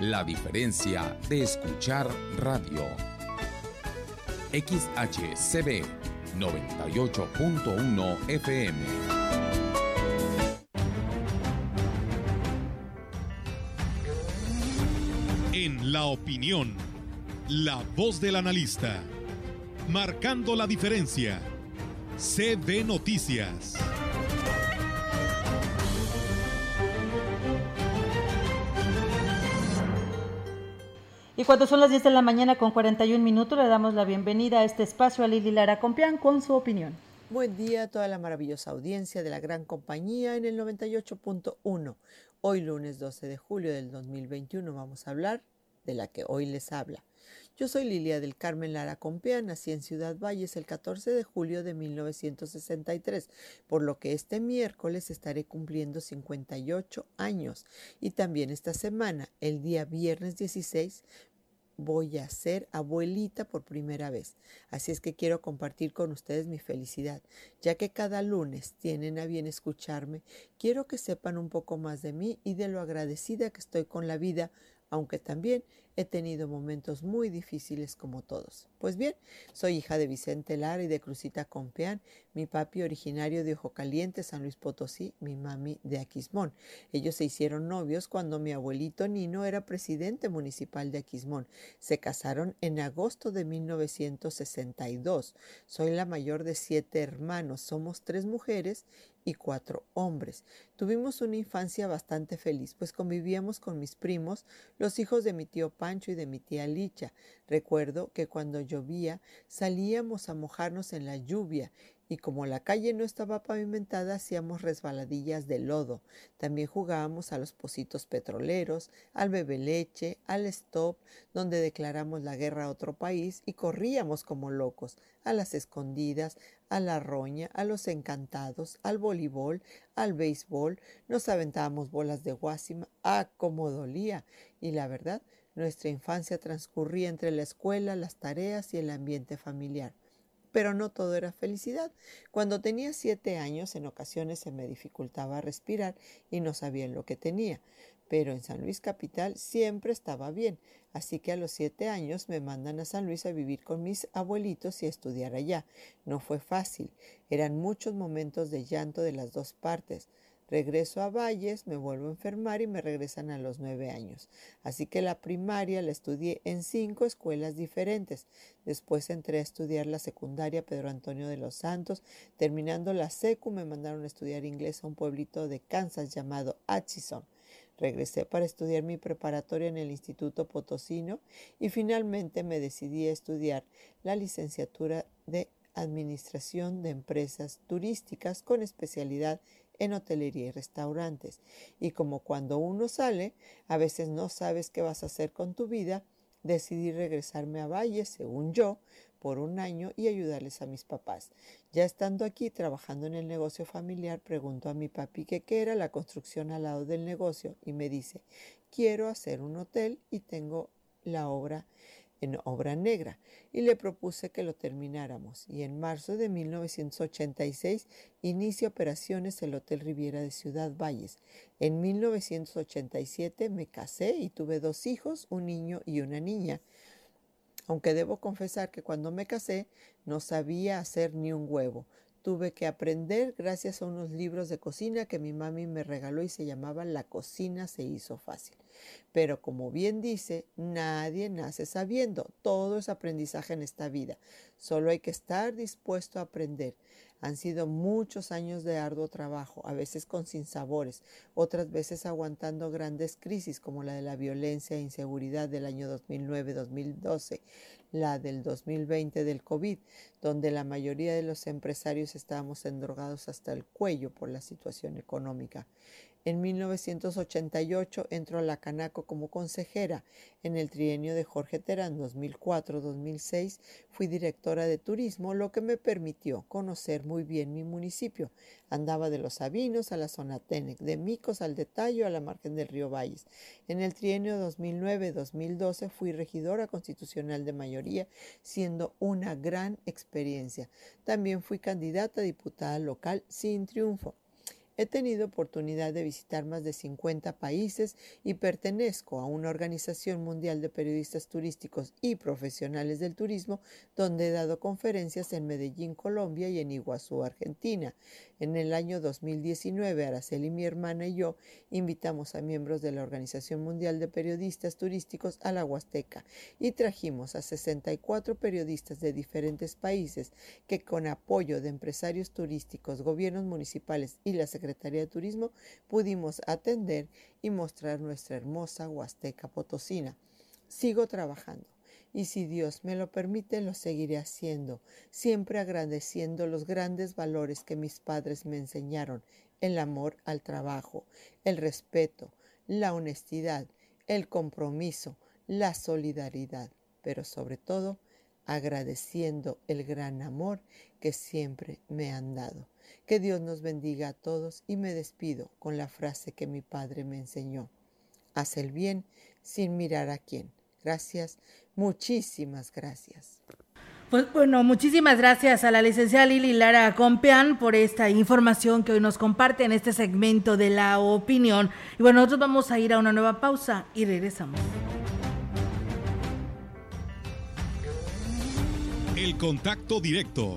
La diferencia de escuchar radio. XHCB 98.1 FM. En la opinión, la voz del analista, marcando la diferencia. CB Noticias. Y cuando son las 10 de la mañana con 41 minutos, le damos la bienvenida a este espacio a Lili Lara Compián con su opinión. Buen día a toda la maravillosa audiencia de la gran compañía en el 98.1. Hoy lunes 12 de julio del 2021 vamos a hablar de la que hoy les habla. Yo soy Lilia del Carmen Lara Compeán, nací en Ciudad Valles el 14 de julio de 1963, por lo que este miércoles estaré cumpliendo 58 años y también esta semana, el día viernes 16, voy a ser abuelita por primera vez. Así es que quiero compartir con ustedes mi felicidad. Ya que cada lunes tienen a bien escucharme, quiero que sepan un poco más de mí y de lo agradecida que estoy con la vida, aunque también he tenido momentos muy difíciles como todos. Pues bien, soy hija de Vicente Lara y de Cruzita Compeán, mi papi originario de Ojo Caliente, San Luis Potosí, mi mami de Aquismón. Ellos se hicieron novios cuando mi abuelito Nino era presidente municipal de Aquismón. Se casaron en agosto de 1962. Soy la mayor de siete hermanos, somos tres mujeres y cuatro hombres. Tuvimos una infancia bastante feliz, pues convivíamos con mis primos, los hijos de mi tío Pancho y de mi tía Licha. Recuerdo que cuando llovía salíamos a mojarnos en la lluvia y como la calle no estaba pavimentada hacíamos resbaladillas de lodo. También jugábamos a los pocitos petroleros, al bebe leche, al stop, donde declaramos la guerra a otro país y corríamos como locos, a las escondidas, a la roña, a los encantados, al voleibol, al béisbol, nos aventábamos bolas de guásima, a como dolía. Y la verdad, nuestra infancia transcurría entre la escuela, las tareas y el ambiente familiar pero no todo era felicidad. Cuando tenía siete años, en ocasiones se me dificultaba respirar y no sabía lo que tenía, pero en San Luis Capital siempre estaba bien, así que a los siete años me mandan a San Luis a vivir con mis abuelitos y a estudiar allá. No fue fácil, eran muchos momentos de llanto de las dos partes. Regreso a Valles, me vuelvo a enfermar y me regresan a los nueve años. Así que la primaria la estudié en cinco escuelas diferentes. Después entré a estudiar la secundaria Pedro Antonio de los Santos. Terminando la secu me mandaron a estudiar inglés a un pueblito de Kansas llamado Atchison. Regresé para estudiar mi preparatoria en el Instituto Potosino y finalmente me decidí a estudiar la licenciatura de Administración de Empresas Turísticas con especialidad en hotelería y restaurantes. Y como cuando uno sale, a veces no sabes qué vas a hacer con tu vida, decidí regresarme a Valle, según yo, por un año y ayudarles a mis papás. Ya estando aquí trabajando en el negocio familiar, pregunto a mi papi qué era la construcción al lado del negocio y me dice, quiero hacer un hotel y tengo la obra en obra negra y le propuse que lo termináramos y en marzo de 1986 inicia operaciones el Hotel Riviera de Ciudad Valles. En 1987 me casé y tuve dos hijos, un niño y una niña. Aunque debo confesar que cuando me casé no sabía hacer ni un huevo. Tuve que aprender gracias a unos libros de cocina que mi mami me regaló y se llamaban La cocina se hizo fácil. Pero como bien dice, nadie nace sabiendo. Todo es aprendizaje en esta vida. Solo hay que estar dispuesto a aprender. Han sido muchos años de arduo trabajo, a veces con sinsabores, otras veces aguantando grandes crisis como la de la violencia e inseguridad del año 2009-2012, la del 2020 del COVID, donde la mayoría de los empresarios estábamos endrogados hasta el cuello por la situación económica. En 1988 entró a la Canaco como consejera. En el trienio de Jorge Terán 2004-2006 fui directora de turismo, lo que me permitió conocer muy bien mi municipio. Andaba de Los Sabinos a la zona Tenec, de Micos al Detallo a la margen del río Valles. En el trienio 2009-2012 fui regidora constitucional de mayoría, siendo una gran experiencia. También fui candidata a diputada local sin triunfo. He tenido oportunidad de visitar más de 50 países y pertenezco a una organización mundial de periodistas turísticos y profesionales del turismo donde he dado conferencias en Medellín, Colombia y en Iguazú, Argentina. En el año 2019, Araceli, mi hermana y yo invitamos a miembros de la Organización Mundial de Periodistas Turísticos a la Huasteca y trajimos a 64 periodistas de diferentes países que con apoyo de empresarios turísticos, gobiernos municipales y la Secretaría de Turismo pudimos atender y mostrar nuestra hermosa Huasteca Potosina. Sigo trabajando y si Dios me lo permite lo seguiré haciendo, siempre agradeciendo los grandes valores que mis padres me enseñaron, el amor al trabajo, el respeto, la honestidad, el compromiso, la solidaridad, pero sobre todo agradeciendo el gran amor que siempre me han dado. Que Dios nos bendiga a todos y me despido con la frase que mi padre me enseñó. Haz el bien sin mirar a quién. Gracias, muchísimas gracias. Pues bueno, muchísimas gracias a la licenciada Lili Lara Compeán por esta información que hoy nos comparte en este segmento de la opinión. Y bueno, nosotros vamos a ir a una nueva pausa y regresamos. El contacto directo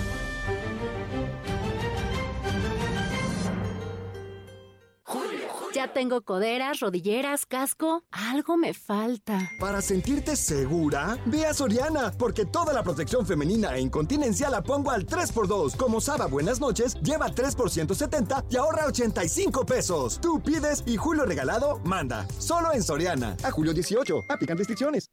tengo coderas, rodilleras, casco. Algo me falta. Para sentirte segura, ve a Soriana, porque toda la protección femenina e incontinencia la pongo al 3x2. Como Saba Buenas noches, lleva 3 por 170 y ahorra 85 pesos. Tú pides y Julio Regalado manda. Solo en Soriana. A julio 18. Aplican restricciones.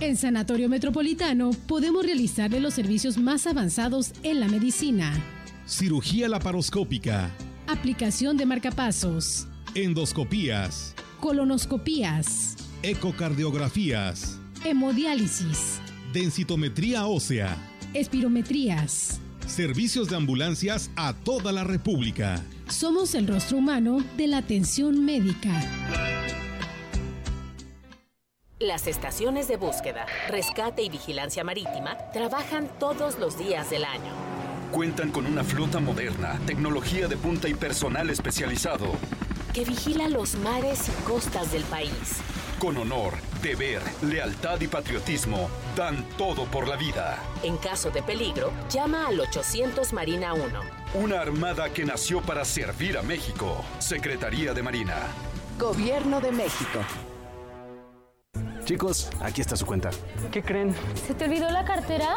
En Sanatorio Metropolitano podemos realizarle los servicios más avanzados en la medicina. Cirugía laparoscópica. Aplicación de marcapasos. Endoscopías. Colonoscopías. Ecocardiografías. Hemodiálisis. Densitometría ósea. Espirometrías. Servicios de ambulancias a toda la República. Somos el rostro humano de la atención médica. Las estaciones de búsqueda, rescate y vigilancia marítima trabajan todos los días del año. Cuentan con una flota moderna, tecnología de punta y personal especializado. Que vigila los mares y costas del país. Con honor, deber, lealtad y patriotismo, dan todo por la vida. En caso de peligro, llama al 800 Marina 1. Una armada que nació para servir a México. Secretaría de Marina. Gobierno de México. Chicos, aquí está su cuenta. ¿Qué creen? ¿Se te olvidó la cartera?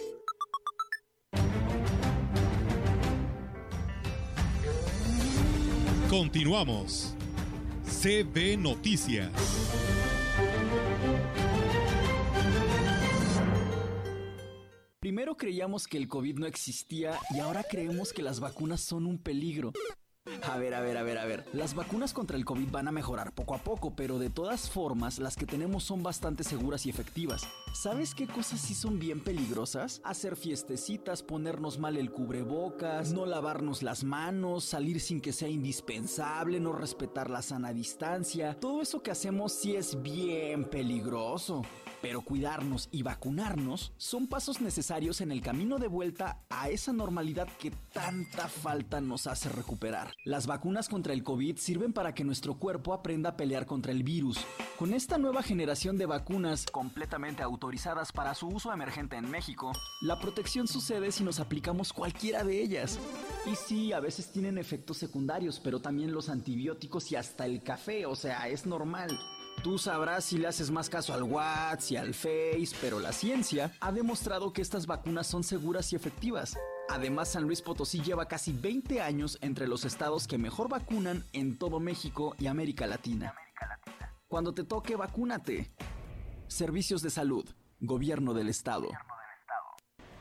Continuamos. CB Noticias. Primero creíamos que el COVID no existía y ahora creemos que las vacunas son un peligro. A ver, a ver, a ver, a ver. Las vacunas contra el COVID van a mejorar poco a poco, pero de todas formas, las que tenemos son bastante seguras y efectivas. ¿Sabes qué cosas sí son bien peligrosas? Hacer fiestecitas, ponernos mal el cubrebocas, no lavarnos las manos, salir sin que sea indispensable, no respetar la sana distancia. Todo eso que hacemos sí es bien peligroso. Pero cuidarnos y vacunarnos son pasos necesarios en el camino de vuelta a esa normalidad que tanta falta nos hace recuperar. Las vacunas contra el COVID sirven para que nuestro cuerpo aprenda a pelear contra el virus. Con esta nueva generación de vacunas completamente autorizadas para su uso emergente en México, la protección sucede si nos aplicamos cualquiera de ellas. Y sí, a veces tienen efectos secundarios, pero también los antibióticos y hasta el café, o sea, es normal. Tú sabrás si le haces más caso al WhatsApp y al Face, pero la ciencia ha demostrado que estas vacunas son seguras y efectivas. Además, San Luis Potosí lleva casi 20 años entre los estados que mejor vacunan en todo México y América Latina. Cuando te toque, vacúnate. Servicios de salud, Gobierno del Estado.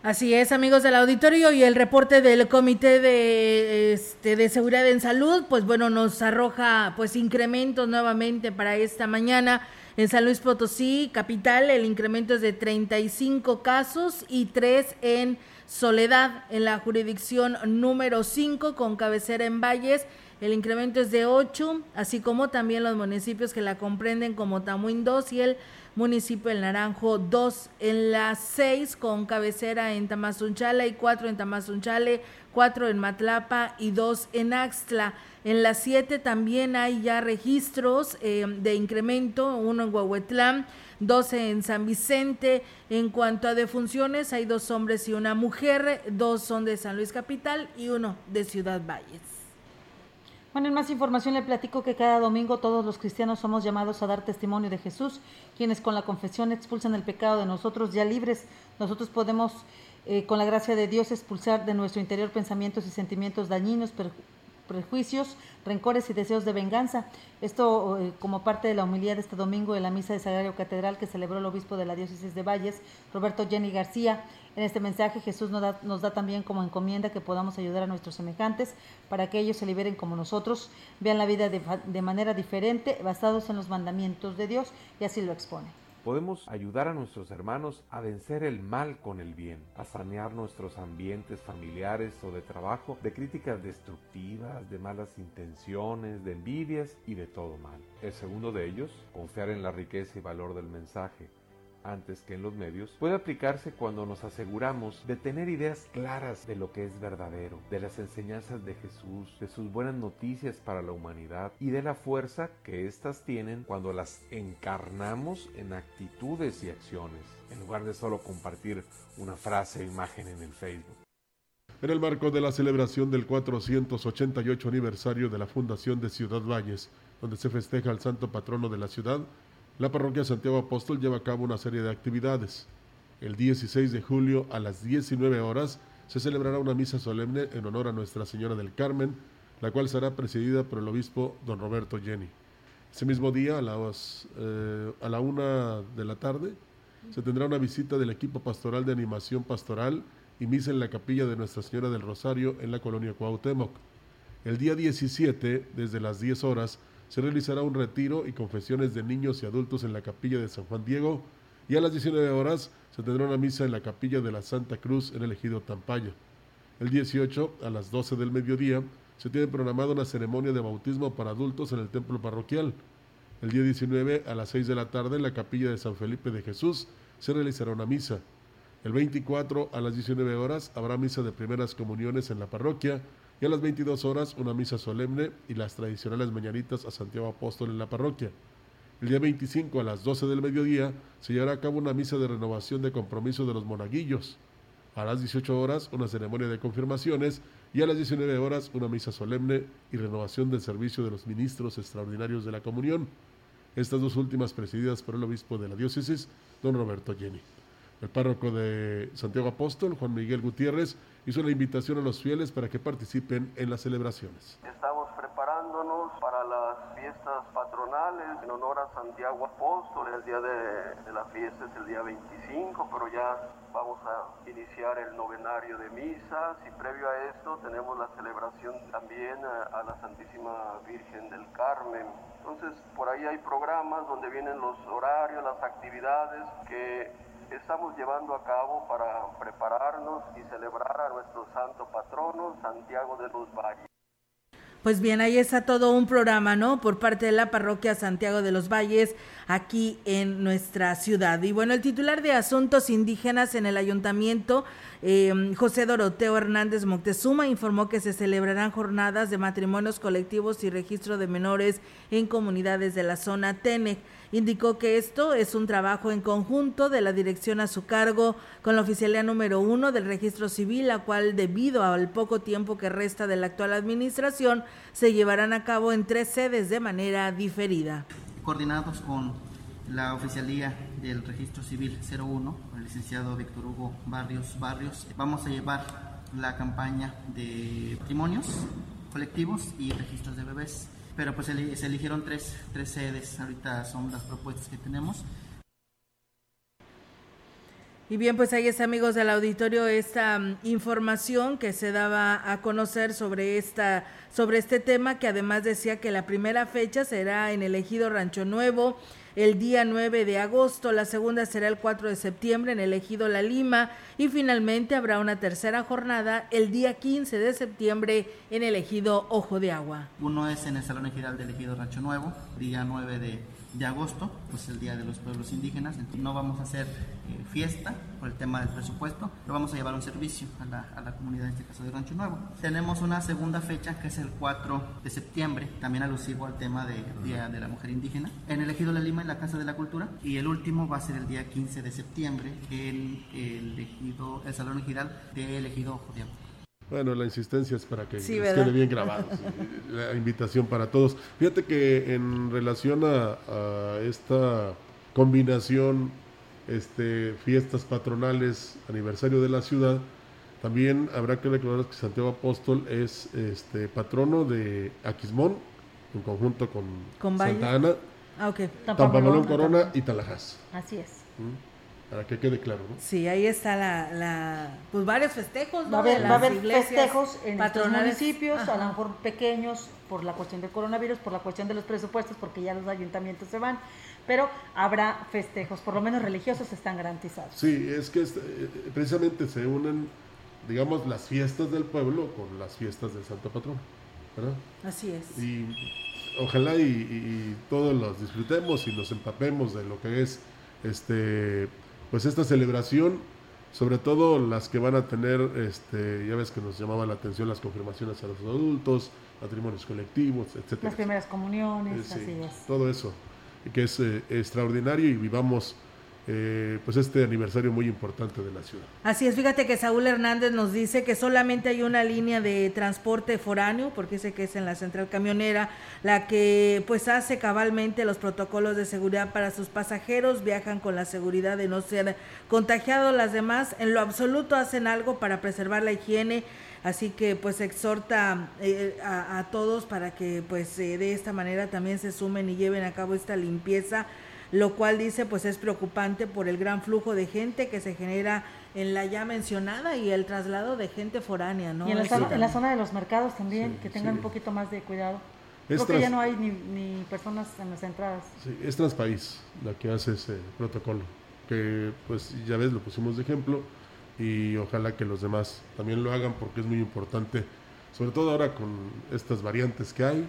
Así es, amigos del auditorio, y el reporte del Comité de, este, de Seguridad en Salud, pues bueno, nos arroja pues incrementos nuevamente para esta mañana. En San Luis Potosí, capital, el incremento es de 35 casos y 3 en Soledad, en la jurisdicción número 5 con cabecera en Valles. El incremento es de 8, así como también los municipios que la comprenden como Tamuín 2 y el municipio El Naranjo, dos en las seis con cabecera en Tamazunchale y cuatro en Tamazunchale, cuatro en Matlapa y dos en Axtla. En las siete también hay ya registros eh, de incremento, uno en Huehuetlán, 12 en San Vicente. En cuanto a defunciones, hay dos hombres y una mujer, dos son de San Luis Capital y uno de Ciudad Valles. Bueno, en más información le platico que cada domingo todos los cristianos somos llamados a dar testimonio de Jesús, quienes con la confesión expulsan el pecado de nosotros ya libres. Nosotros podemos, eh, con la gracia de Dios, expulsar de nuestro interior pensamientos y sentimientos dañinos, prejuicios, rencores y deseos de venganza. Esto eh, como parte de la humildad de este domingo de la misa de Sagrario Catedral que celebró el obispo de la diócesis de Valles, Roberto Jenny García. En este mensaje Jesús nos da, también como encomienda que podamos ayudar a nuestros semejantes para que ellos se liberen como nosotros, vean la vida de manera diferente, basados en los mandamientos de Dios y así lo expone podemos ayudar a nuestros hermanos a vencer el mal con el bien, a sanear nuestros ambientes familiares o de trabajo de críticas destructivas, de malas intenciones, de envidias y de todo mal. El segundo de ellos, confiar en la riqueza y valor del mensaje, antes que en los medios, puede aplicarse cuando nos aseguramos de tener ideas claras de lo que es verdadero, de las enseñanzas de Jesús, de sus buenas noticias para la humanidad y de la fuerza que éstas tienen cuando las encarnamos en actitudes y acciones, en lugar de solo compartir una frase o imagen en el Facebook. En el marco de la celebración del 488 aniversario de la Fundación de Ciudad Valles, donde se festeja el santo patrono de la ciudad, la parroquia Santiago Apóstol lleva a cabo una serie de actividades. El 16 de julio a las 19 horas se celebrará una misa solemne en honor a Nuestra Señora del Carmen, la cual será presidida por el obispo don Roberto Jenny. Ese mismo día, eh, a la una de la tarde, se tendrá una visita del equipo pastoral de animación pastoral y misa en la capilla de Nuestra Señora del Rosario en la colonia Cuauhtémoc. El día 17, desde las 10 horas, se realizará un retiro y confesiones de niños y adultos en la capilla de San Juan Diego y a las 19 horas se tendrá una misa en la capilla de la Santa Cruz en el ejido Tampaya. El 18 a las 12 del mediodía se tiene programada una ceremonia de bautismo para adultos en el templo parroquial. El día 19 a las 6 de la tarde en la capilla de San Felipe de Jesús se realizará una misa. El 24 a las 19 horas habrá misa de primeras comuniones en la parroquia y a las 22 horas una misa solemne y las tradicionales mañanitas a Santiago Apóstol en la parroquia. El día 25 a las 12 del mediodía se llevará a cabo una misa de renovación de compromiso de los monaguillos. A las 18 horas una ceremonia de confirmaciones y a las 19 horas una misa solemne y renovación del servicio de los ministros extraordinarios de la comunión. Estas dos últimas presididas por el obispo de la diócesis, don Roberto Jenny. El párroco de Santiago Apóstol, Juan Miguel Gutiérrez, hizo la invitación a los fieles para que participen en las celebraciones. Estamos preparándonos para las fiestas patronales en honor a Santiago Apóstol. El día de, la fiesta es el día 25, pero ya vamos a iniciar el novenario de misas y previo a esto tenemos la celebración también a, a, la Santísima Virgen del Carmen. Entonces por ahí hay programas donde vienen los horarios, las actividades que estamos llevando a cabo para prepararnos y celebrar a nuestro santo patrono, Santiago de los Valles. Pues bien, ahí está todo un programa, ¿no? Por parte de la parroquia Santiago de los Valles, aquí en nuestra ciudad. Y bueno, el titular de Asuntos Indígenas en el Ayuntamiento, eh, José Doroteo Hernández Moctezuma, informó que se celebrarán jornadas de matrimonios colectivos y registro de menores en comunidades de la zona TENEC. Indicó que esto es un trabajo en conjunto de la dirección a su cargo con la oficialía número uno del registro civil, la cual debido al poco tiempo que resta de la actual administración, se llevarán a cabo en tres sedes de manera diferida. coordinados con la oficialía del registro civil 01, el licenciado Víctor Hugo Barrios Barrios, vamos a llevar la campaña de matrimonios colectivos y registros de bebés. Pero pues se eligieron tres, tres sedes, ahorita son las propuestas que tenemos. Y bien, pues ahí está, amigos del auditorio, esta mm, información que se daba a conocer sobre esta, sobre este tema, que además decía que la primera fecha será en el ejido Rancho Nuevo, el día 9 de agosto, la segunda será el 4 de septiembre en el ejido La Lima y finalmente habrá una tercera jornada el día 15 de septiembre en el ejido Ojo de Agua. Uno es en el Salón Ejidal del ejido Rancho Nuevo, día 9 de de agosto, pues el Día de los Pueblos Indígenas. No vamos a hacer eh, fiesta por el tema del presupuesto, pero vamos a llevar un servicio a la, a la, comunidad, en este caso de Rancho Nuevo. Tenemos una segunda fecha que es el 4 de septiembre, también alusivo al tema del Día de la Mujer Indígena, en el Ejido La Lima, en la Casa de la Cultura. Y el último va a ser el día 15 de septiembre, en el, ejido, el Salón Ejidal del Ejido Ojo bueno, la insistencia es para que quede bien grabado. <laughs> la invitación para todos. Fíjate que en relación a, esta combinación, este, fiestas patronales, aniversario de la ciudad, también habrá que recordar que Santiago Apóstol es este, patrono de Aquismón, en conjunto con, Santa Ana, ah, okay. Corona y Tallahassee. Así es. ¿Mm? Para que quede claro, ¿no? Sí, ahí está la, la pues varios festejos, ¿no? Va a haber, festejos en los municipios, a lo mejor pequeños por la cuestión del coronavirus, por la cuestión de los presupuestos, porque ya los ayuntamientos se van, pero habrá festejos, por lo menos religiosos están garantizados. Sí, es que este, precisamente se unen, digamos, las fiestas del pueblo con las fiestas del Santo Patrón, ¿verdad? Así es. Y ojalá y, y todos los disfrutemos y nos empapemos de lo que es este pues esta celebración, sobre todo las que van a tener, este, ya ves que nos llamaba la atención las confirmaciones a los adultos, matrimonios colectivos, etcétera. Las primeras comuniones, eh, así es. Todo eso, que es eh, extraordinario y vivamos eh, pues este aniversario muy importante de la ciudad. Así es, fíjate que Saúl Hernández nos dice que solamente hay una línea de transporte foráneo, porque dice que es en la central camionera, la que pues hace cabalmente los protocolos de seguridad para sus pasajeros, viajan con la seguridad de no ser contagiados, las demás en lo absoluto hacen algo para preservar la higiene. Así que pues exhorta eh, a, todos para que pues eh, de esta manera también se sumen y lleven a cabo esta limpieza lo cual dice pues es preocupante por el gran flujo de gente que se genera en la ya mencionada y el traslado de gente foránea, ¿no? Y en la, zona, de los mercados también, que tengan un poquito más de cuidado. Creo que ya no hay ni, personas en las entradas. Sí, es Transpaís la que hace ese protocolo, que pues ya ves, lo pusimos de ejemplo y ojalá que los demás también lo hagan porque es muy importante, sobre todo ahora con estas variantes que hay,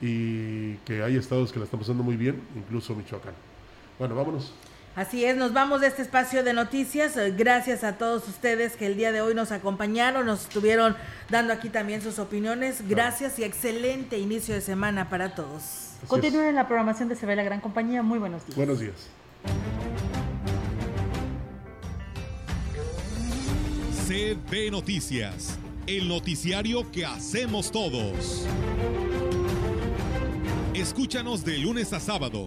y que hay estados que la están pasando muy bien, incluso Michoacán. Bueno, vámonos. Así es, nos vamos de este espacio de noticias. Gracias a todos ustedes que el día de hoy nos acompañaron, nos estuvieron dando aquí también sus opiniones. Gracias y excelente inicio de semana para todos. Continúen en la programación de Se ve la Gran Compañía. Muy buenos días. Buenos días. CB Noticias, el noticiario que hacemos todos. Escúchanos de lunes a sábado.